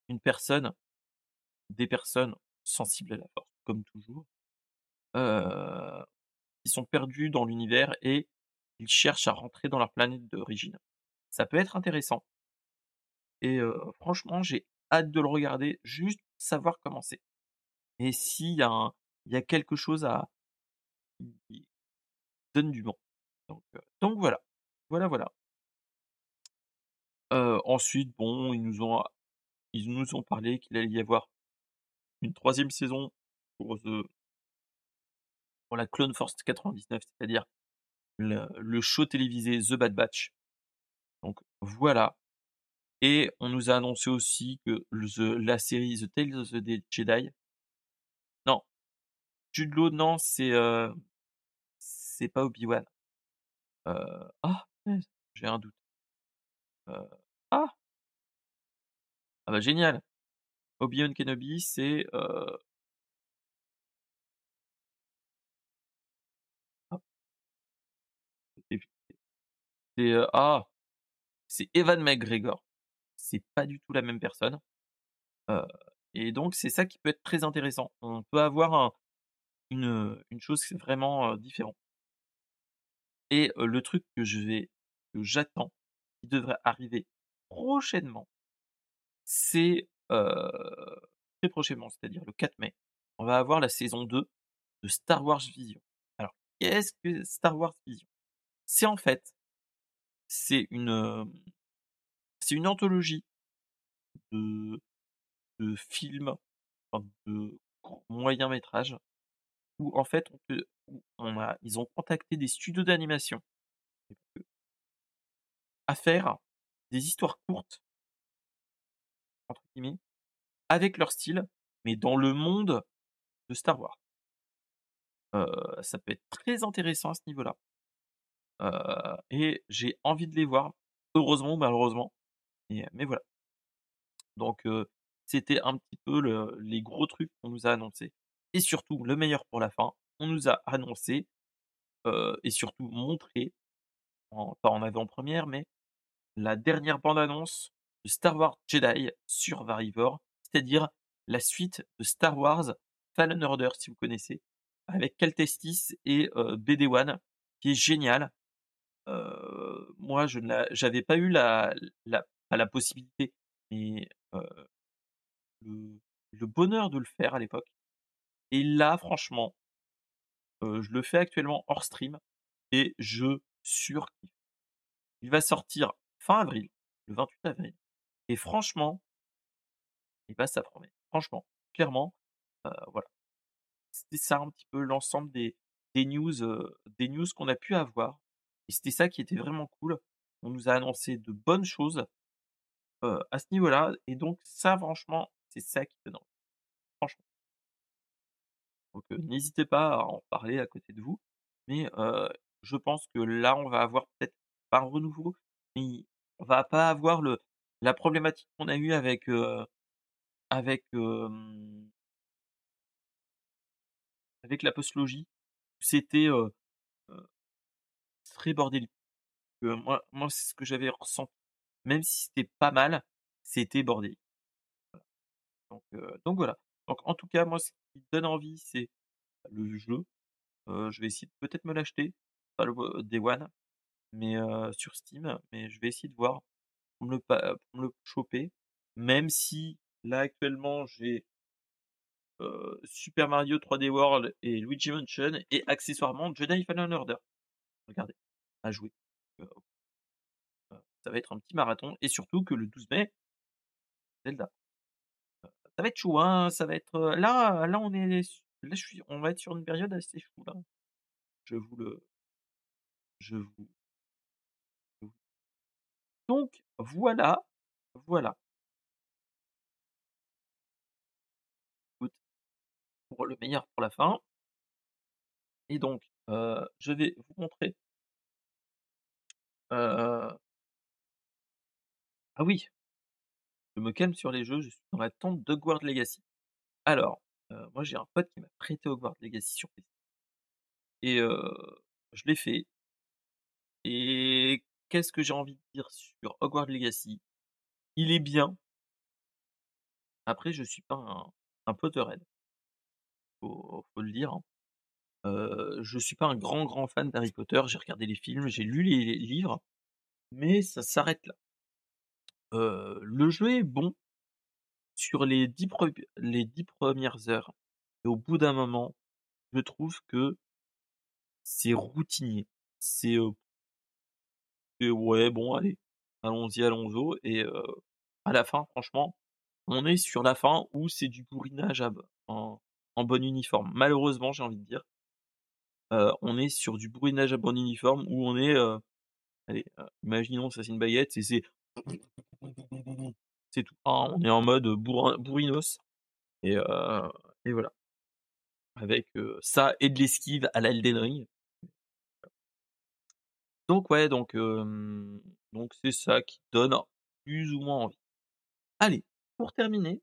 une personne, des personnes sensibles à la force, comme toujours, qui sont perdus dans l'univers et ils cherchent à rentrer dans leur planète d'origine. Ça peut être intéressant. Et franchement, j'ai hâte de le regarder, juste savoir comment c'est. Et s'il y, a il quelque chose à qui donne du bon. Donc, donc voilà. Voilà, voilà. ensuite, bon, ils nous ont, ils nous ont parlé qu'il allait y avoir une troisième saison pour, The, pour la Clone Force 99, c'est-à-dire le, show télévisé The Bad Batch. Donc voilà, et on nous a annoncé aussi que la série The Tales of the Jedi. Non. Jude non, c'est euh, c'est pas Obi-Wan. Euh, ah, j'ai un doute. Euh, ah Ah bah génial. Obi-Wan Kenobi, c'est ah c'est Evan McGregor c'est pas du tout la même personne. et donc c'est ça qui peut être très intéressant. On peut avoir un, une, une chose vraiment différente. Et le truc que je vais, que j'attends, qui devrait arriver prochainement, c'est très prochainement, c'est-à-dire le 4 mai, on va avoir la saison 2 de Star Wars Vision. Alors, qu'est-ce que Star Wars Vision? C'est en fait, c'est une, c'est une anthologie de, de films de moyen métrage où en fait on peut a ils ont contacté des studios d'animation à faire des histoires courtes entre guillemets, avec leur style, mais dans le monde de Star Wars. ça peut être très intéressant à ce niveau-là. Et j'ai envie de les voir, heureusement ou malheureusement, mais voilà. Donc c'était un petit peu le les gros trucs qu'on nous a annoncés et surtout le meilleur pour la fin, on nous a annoncé, et surtout montré, pas en avant-première, mais la dernière bande annonce de Star Wars Jedi Survivor, c'est-à-dire la suite de Star Wars Fallen Order, si vous connaissez, avec Cal et BD-1, qui est génial. Moi, je n'avais pas eu la, possibilité, mais le, le, bonheur de le faire à l'époque. Et là, franchement, je le fais actuellement hors stream et je surkiffe. Il va sortir fin avril, le 28 avril. Et franchement, bah, ça promet. Franchement, clairement, voilà. C'était ça un petit peu l'ensemble des news, des news qu'on a pu avoir. Et c'était ça qui était vraiment cool. On nous a annoncé de bonnes choses à ce niveau-là. Et donc ça, franchement, c'est ça qui donne. Franchement. Donc n'hésitez pas à en parler à côté de vous. Mais je pense que là, on va avoir peut-être pas un renouveau, mais on va pas avoir le la problématique qu'on a eue avec, avec, avec la postlogie, c'était, très bordélique. moi moi, c'est ce que j'avais ressenti. Même si c'était pas mal, c'était bordélique. Donc donc voilà. Donc en tout cas, moi, ce qui donne envie, c'est le jeu. je vais essayer de peut-être me l'acheter, pas le Day One, mais sur Steam, mais je vais essayer de voir pour me le me le choper, même si là actuellement j'ai Super Mario 3D World et Luigi Mansion et accessoirement Jedi Fallen Order. Regardez, à jouer. ça va être un petit marathon et surtout que le 12 mai, Zelda. ça va être chaud, hein, ça va être là, là on est là je suis on va être sur une période assez chou. Je vous le je vous donc voilà, voilà. pour le meilleur pour la fin. Et donc, je vais vous montrer. Ah oui, je me calme sur les jeux, je suis dans l'attente d'Hogwarts Legacy. Alors, moi j'ai un pote qui m'a prêté Hogwarts Legacy sur PC. Et je l'ai fait. Et qu'est-ce que j'ai envie de dire sur Hogwarts Legacy? Il est bien. Après, je suis pas un, un Potterhead. Faut, faut le dire. Hein. Je suis pas un grand grand fan d'Harry Potter. J'ai regardé les films, j'ai lu les livres, mais ça s'arrête là. le jeu est bon sur les dix, les dix premières heures. Et au bout d'un moment, je trouve que c'est routinier. C'est ouais, bon, allez, allons-y, allons-y. Et à la fin, franchement, on est sur la fin où c'est du bourrinage en, bon uniforme. Malheureusement, j'ai envie de dire. On est sur du bourrinage à bon uniforme où on est. allez, imaginons ça c'est une baguette et c'est. C'est tout. Hein, on est en mode bourrinos. Et, et voilà. Avec ça et de l'esquive à l'Elden Ring. Donc ouais, donc c'est ça qui donne plus ou moins envie. Allez, pour terminer,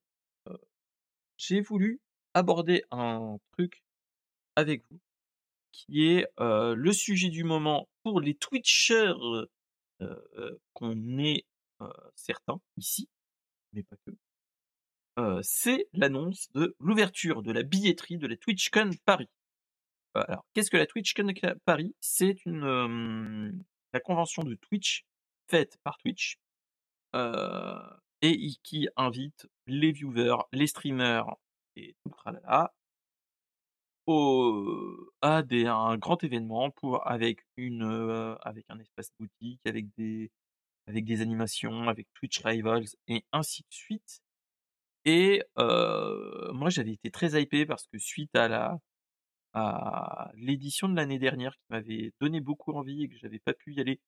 j'ai voulu aborder un truc avec vous qui est le sujet du moment pour les Twitchers qu'on est certains ici, mais pas que. c'est l'annonce de l'ouverture de la billetterie de la TwitchCon Paris. Alors, qu'est-ce que la TwitchCon Paris? C'est une la convention de Twitch faite par Twitch et qui invite les viewers, les streamers et tout le tralala au, à des, un grand événement pour avec une avec un espace boutique, avec des avec des animations, avec Twitch Rivals et ainsi de suite. Et heu, moi j'avais été très hypé parce que suite à la à l'édition de l'année dernière qui m'avait donné beaucoup envie et que j'avais pas pu y aller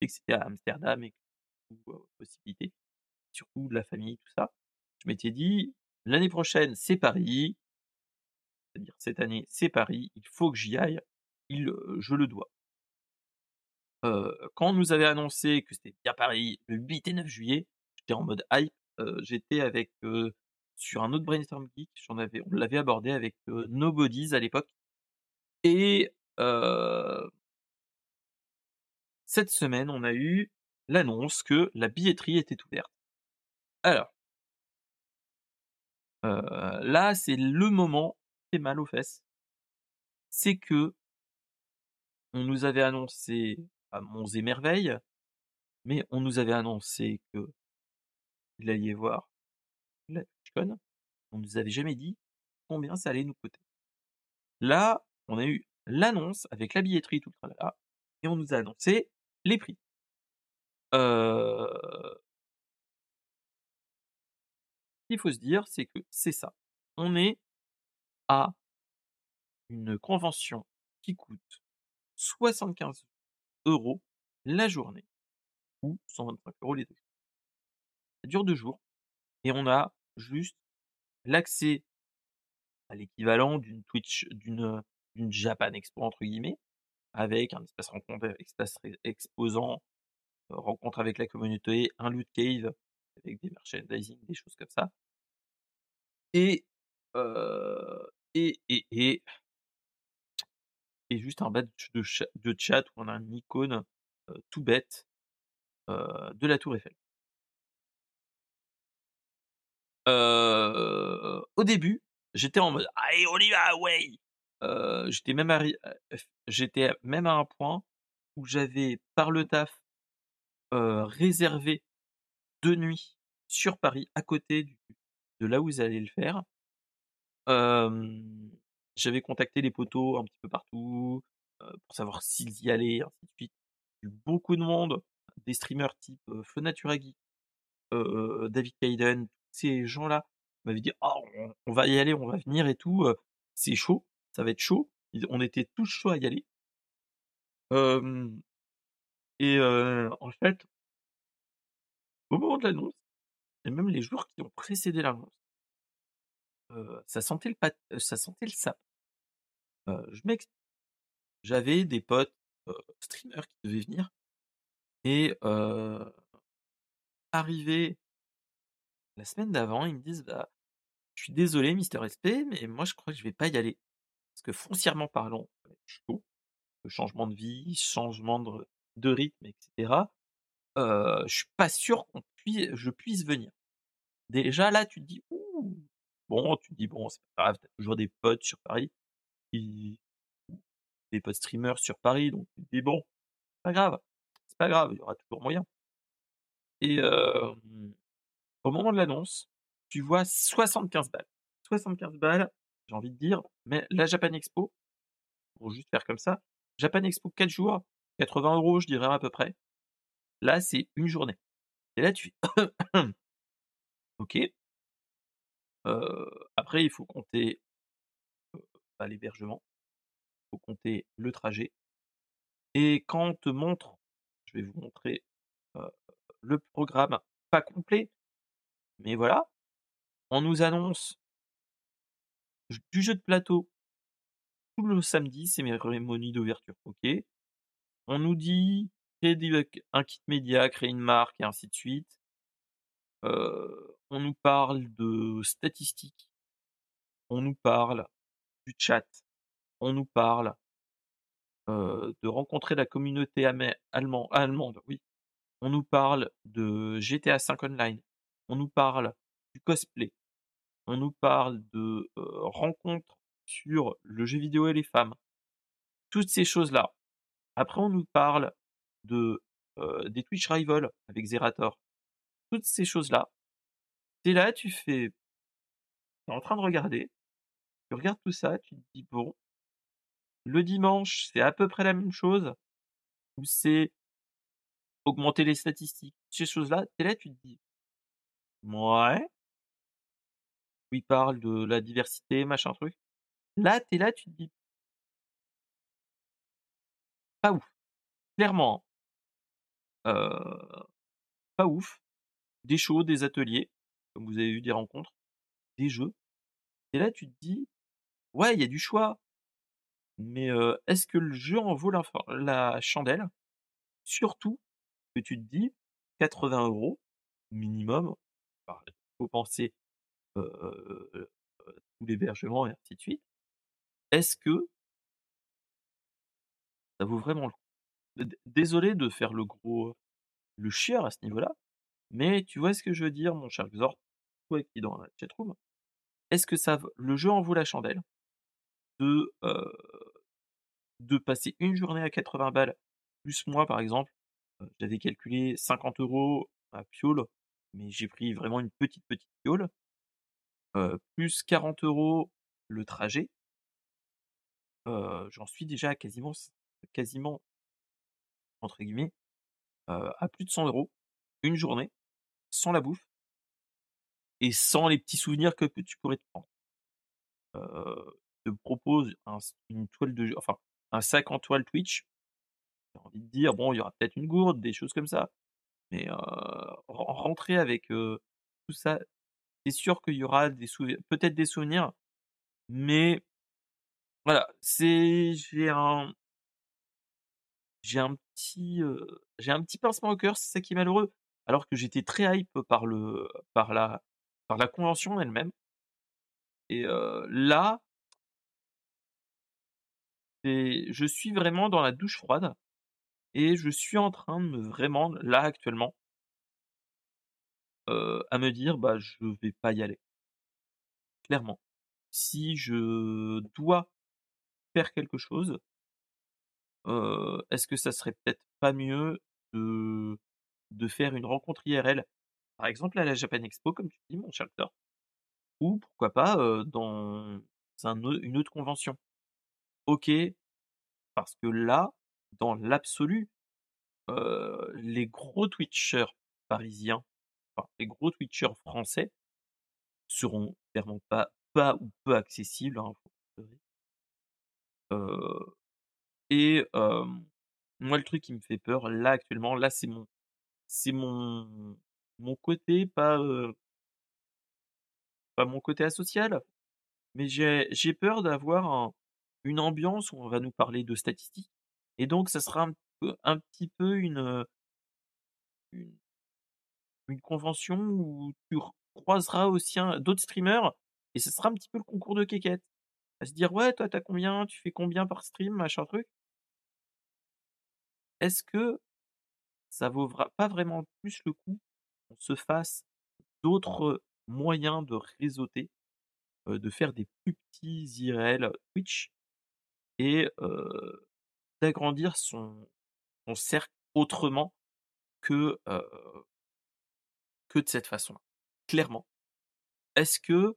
et que c'était à Amsterdam et que possibilité, surtout de la famille, tout ça. Je m'étais dit: «L'année prochaine, c'est Paris» c'est-à-dire cette année, c'est Paris, il faut que j'y aille, il, je le dois. Quand on nous avait annoncé que c'était bien Paris le 8 et 9 juillet, j'étais en mode hype, j'étais avec, sur un autre brainstorm geek, j'en avais on l'avait abordé avec, Nobodies à l'époque et cette semaine, on a eu l'annonce que la billetterie était ouverte. Alors là, c'est le moment mal aux fesses. C'est que on nous avait annoncé à monts et merveilles, mais on nous avait annoncé que il allait y avoir la TwitchCon, on nous avait jamais dit combien ça allait nous coûter. Là, on a eu l'annonce avec la billetterie, tout le tralala et on nous a annoncé les prix. Ce qu'il faut se dire, c'est que c'est ça. On est à une convention qui coûte 75 € la journée ou 125 € les 2 jours. Ça dure 2 jours et on a juste l'accès à l'équivalent d'une Twitch d'une, d'une «Japan Expo» entre guillemets, avec un espace rencontre, espace exposant, heu, rencontre avec la communauté, un loot cave avec des merchandising, des choses comme ça. Et heu, et et juste un badge de cha de chat où on a une icône, tout bête, de la tour Eiffel. Au début, j'étais en mode: «Allez, on ouais!» j'étais même f j'étais même à un point où j'avais, par le taf, réservé 2 nuits sur Paris, à côté de là où ils allaient le faire. Hem, j'avais contacté les potos un petit peu partout, heu, pour savoir s'ils y allaient, ainsi de suite. Beaucoup de monde, des streamers type, Natura Geek, heu, David Kaiden, ces gens-là m'avaient dit: «Oh, on on va y aller, on va venir et tout, c'est chaud, ça va être chaud». On était tous chauds à y aller. Et en fait au moment de l'annonce et même les jours qui ont précédé l'annonce ça sentait le pat ça sentait le sapin. Heu, je m'explique. J'avais des potes, streamers qui devaient venir et heu arrivé la semaine d'avant, ils me disent: «Bah, je suis désolé Mister SP, mais moi je crois que je vais pas y aller. Parce que foncièrement parlant, chaud, le changement de vie, changement de rythme et cetera. Heu, je suis pas sûr qu'on pui je puisse venir». Déjà là, tu te dis: «Ouh!» Bon, tu dis: «Bon, c'est pas grave, tu as toujours des potes sur Paris des potes streamers sur Paris», donc tu te dis: «Bon, c'est pas grave, c'est pas grave, il y aura toujours moyen». Et au moment de l'annonce, tu vois 75 balles. 75 balles, j'ai envie de dire, mais la Japan Expo, pour juste faire comme ça, Japan Expo 4 jours, 80 € je dirais à peu près. Là, c'est 1 journée. Et là tu fais: «OK». Après il faut compter bah, l'hébergement. Faut compter le trajet. Et quand on te montre, je vais vous montrer, le programme, pas complet, mais voilà, on nous annonce du jeu de plateau tout le samedi, cérémonie d'ouverture, OK? On nous dit: «Créer un kit média, créer une marque» et ainsi de suite. Heu, on nous parle de statistiques. On nous parle du chat. On nous parle heu, de rencontrer la communauté allemande, oui. On nous parle de GTA V Online. On nous parle du cosplay. On nous parle de, heu, rencontres sur le jeu vidéo et les femmes. Toutes ces choses-là. Après on nous parle de, des Twitch Rival avec Zerator. Toutes ces choses-là. Tu es là, tu fais tu es en train de regarder, tu regardes tout ça, tu te dis: «Bon» le dimanche, c'est à peu près la même chose, où c'est augmenter les statistiques, ces choses-là, tu es là, tu te dis: «Mouais». où il parle de la diversité, machin truc. Là, tu es là, tu te dis pas ouf, clairement, hein. Heu, pas ouf. Des shows, des ateliers, comme vous avez vu, des rencontres, des jeux et là tu te dis: «Ouais, il y a du choix, mais est-ce que le jeu en vaut la chandelle?» surtout que tu te dis: «80 € minimum», enfin, faut penser, heu, tout l'hébergement et ainsi de suite. Est-ce que ça vaut vraiment le coup? Désolé de faire le gros, le chieur à ce niveau-là, mais tu vois ce que je veux dire, mon cher Xor, toi qui dans la chatroom? Est-ce que ça le jeu en vaut la chandelle? De, de passer une journée à 80 balles, plus moi par exemple, j'avais calculé 50 € à Piole, mais j'ai pris vraiment une petite, petite Piole plus 40 € le trajet j'en suis déjà quasiment quasiment entre guillemets, à plus de 100 €, une journée, sans la bouffe et sans les petits souvenirs que tu pourrais te prendre. Heu, te propose un une toile de enfin, un sac en toile Twitch. J'ai envie de dire, bon, il y aura peut-être une gourde, des choses comme ça, mais rentrer avec, tout ça, c'est sûr qu'il y aura des souvi peut-être des souvenirs, mais voilà, c'est j'ai un j'ai un petit, j'ai un petit pincement au cœur, c'est ça qui est malheureux. Alors que j'étais très hype par le par la convention elle-même et là je suis vraiment dans la douche froide et je suis en train de me vraiment, là, actuellement à me dire: «Bah, je vais pas y aller». Clairement. Si je dois faire quelque chose est-ce que ça serait peut-être pas mieux de de faire une rencontre IRL? Par exemple à la Japan Expo comme tu dis mon cher Hector ou pourquoi pas, dans une autre convention? OK, parce que là, dans l'absolu, les gros twitchers parisiens, enfin les gros twitchers français seront clairement pas pas ou peu accessibles, hein, et moi le truc qui me fait peur là actuellement, là c'est mon c'est mon mon côté pas, pas mon côté asocial, mais j'ai j'ai peur d'avoir un une ambiance où on va nous parler de statistiques et donc ça sera un petit peu une, une convention où tu croiseras aussi d'autres streamers et ce sera un petit peu le concours de quéquette. À se dire: «Ouais, toi tu as combien? Tu fais combien par stream?» machin truc? Est-ce que ça vaut pas vraiment plus le coup qu'on se fasse d'autres moyens de réseauter, de faire des plus petits IRL Twitch et d'agrandir son cercle autrement que, que de cette façon-là, clairement. Est-ce que,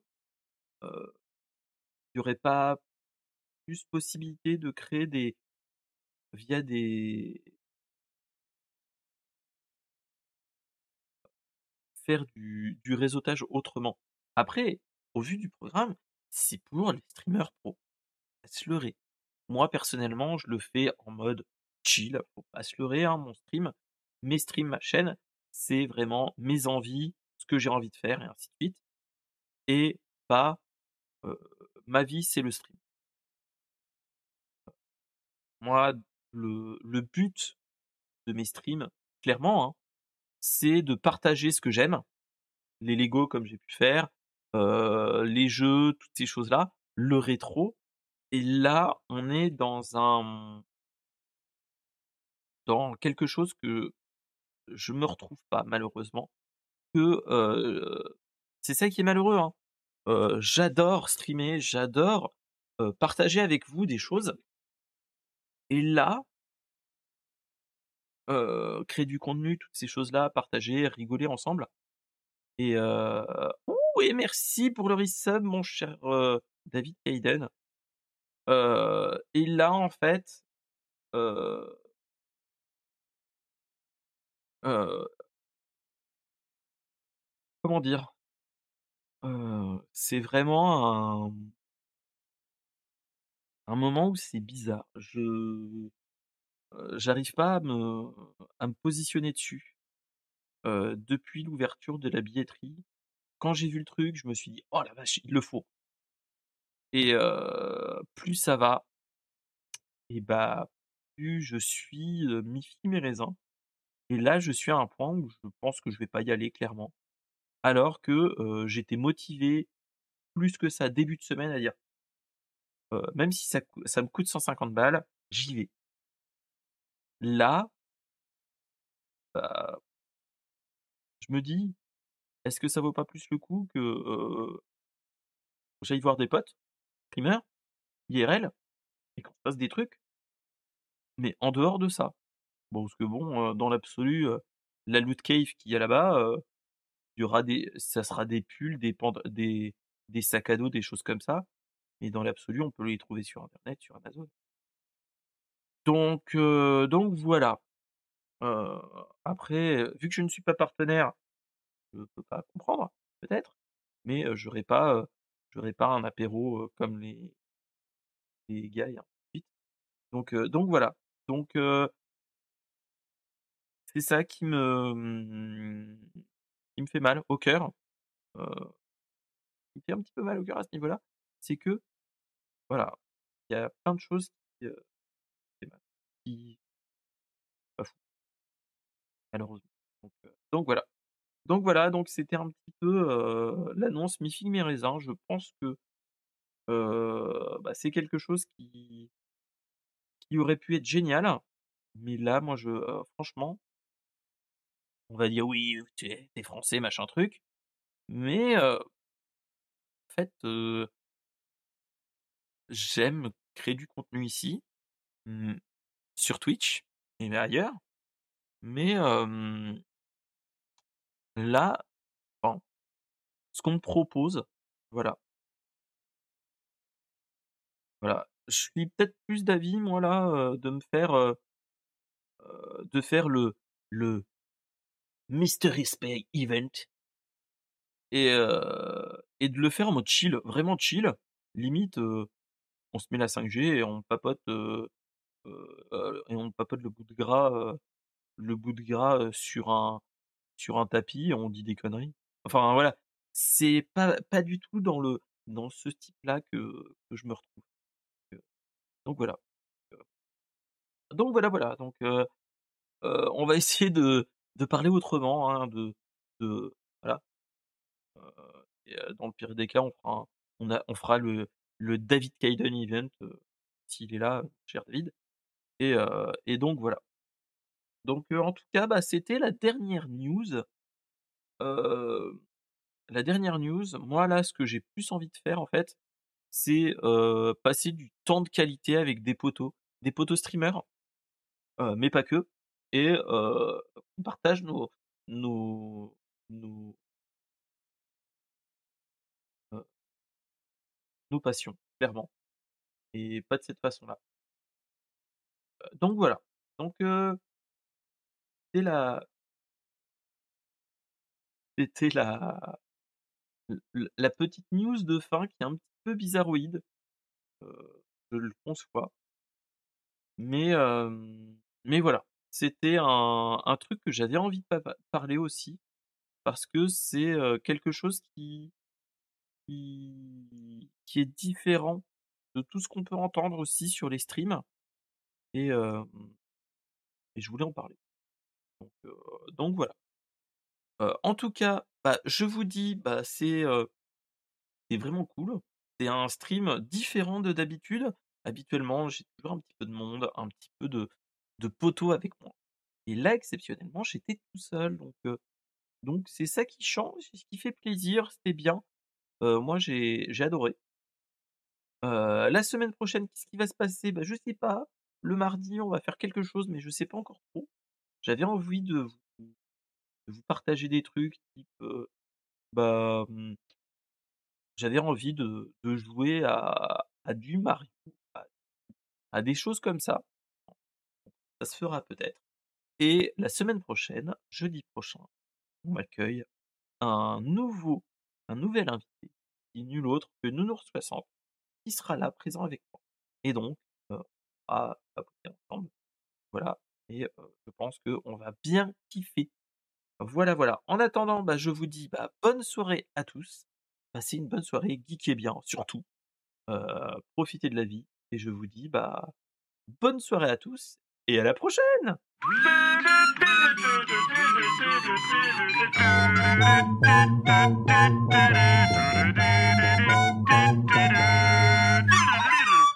il y aurait pas plus possibilité de créer des via des faire du réseautage autrement? Après, au vu du programme, c'est pour les streamers faut pas se leurrer. Moi personnellement, je le fais en mode chill, faut pas se leurrer, hein, mon stream, mes streams, ma chaîne, c'est vraiment mes envies, ce que j'ai envie de faire et ainsi de suite et pas, ma vie c'est le stream. Moi, le le but de mes streams, clairement, hein, c'est de partager ce que j'aime, les Lego comme j'ai pu faire, heu, les jeux, toutes ces choses-là, le rétro et là, on est dans un dans quelque chose que je me retrouve pas malheureusement, que, heu c'est ça qui est malheureux, hein. Heu, j'adore streamer, j'adore, partager avec vous des choses et là heu, créer du contenu, toutes ces choses-là, partager, rigoler ensemble et et merci pour le resub mon cher, heu, David Hayden. Et là, en fait, comment dire? C'est vraiment un un moment où c'est bizarre. Je, j'arrive pas à me positionner dessus. Depuis l'ouverture de la billetterie, quand j'ai vu le truc, je me suis dit: «Oh la vache, il le faut!» et plus ça va et bah, plus je suis, heu, mi-figue mi-raisin et là, je suis à un point où je pense que je vais pas y aller clairement. Alors que, j'étais motivé plus que ça début de semaine à dire: «Heu, même si ça me coûte 150 balles, j'y vais». Là bah je me dis: «Est-ce que ça vaut pas plus le coup que, j'aille voir des potes, streamers, IRL et qu'on se fasse des trucs?» Mais en dehors de ça, bon parce que bon, dans l'absolu, la loot cave qu'il y a là-bas, y aura des ça sera des pulls, des des des sacs à dos, des choses comme ça, mais dans l'absolu, on peut les trouver sur internet, sur Amazon. Donc donc voilà. Après, vu que je ne suis pas partenaire, je peux pas comprendre, peut-être, mais heu, j'aurais pas, un apéro, comme les les gars. Donc donc voilà. Donc c'est ça qui me, mmh, qui me fait mal au cœur, heu, qui fait un petit peu mal au cœur à ce niveau-là, c'est que, voilà, il y a plein de choses qui, qui. Malheureusement. Donc heu, donc voilà. Donc voilà, donc c'était un petit peu, l'annonce mi-figue mi-raisin. Je pense que, bah, c'est quelque chose qui qui aurait pu être génial, mais là, moi, je, franchement on va dire: «Oui, heu, tu es tu es français, machin truc», mais en fait, j'aime créer du contenu ici, mmh, sur Twitch et ailleurs, mais là, ce qu'on me propose, voilà. Voilà, je suis peut-être plus d'avis moi là, de me faire, de faire le le mystery spay event et et de le faire en mode chill, vraiment chill. Limite, on se met la 5G et on papote, heu heu et on papote le bout de gras, heu, le bout de gras, sur un sur un tapis on dit des conneries. Enfin voilà, c'est pas pas du tout dans le dans ce type-là que que je me retrouve. Donc voilà. Donc voilà, voilà, donc on va essayer de parler autrement, hein, de de voilà. Heu, dans le pire des cas, on fera on a on fera le le David Kayden event, s'il est là, cher David et donc voilà. Donc en tout cas, bah, c'était la dernière news. La dernière news, moi là, ce que j'ai plus envie de faire en fait, c'est, passer du temps de qualité avec des potos, des potos streamers, mais pas que et on partage nos nos nos passions, clairement et pas de cette façon-là. Donc voilà, donc c'était la la petite news de fin qui est un petit peu bizarroïde, je le conçois. Mais voilà, c'était un truc que j'avais envie de pa pa parler aussi parce que c'est, quelque chose qui qui est différent de tout ce qu'on peut entendre aussi sur les streams et je voulais en parler. Donc voilà. En tout cas, bah, je vous dis, bah, c'est, vraiment cool. C'est un stream différent de d'habitude. Habituellement, j'ai toujours un petit peu de monde, un petit peu de de potos avec moi et là, exceptionnellement, j'étais tout seul donc donc c'est ça qui change, c'est ce qui fait plaisir, c'était bien. Moi, j'ai j'ai adoré. La semaine prochaine, qu'est-ce qui va se passer? Bah, je sais pas. Le mardi, on va faire quelque chose, mais je sais pas encore trop. J'avais envie de vous partager des trucs type, bah, mmh j'avais envie de jouer à du Mario, à des choses comme ça. Ça se fera peut-être et la semaine prochaine, jeudi prochain, on accueille un nouveau un nouvel invité, qui nul autre que Nounours 60, qui sera là, présent avec moi. Et donc, voilà, et je pense qu'on va bien kiffer. Voilà, voilà. En attendant, bah, je vous dis bah, bonne soirée à tous. Passez une bonne soirée, geekez bien, surtout. Profitez de la vie. Et je vous dis bah, bonne soirée à tous et à la prochaine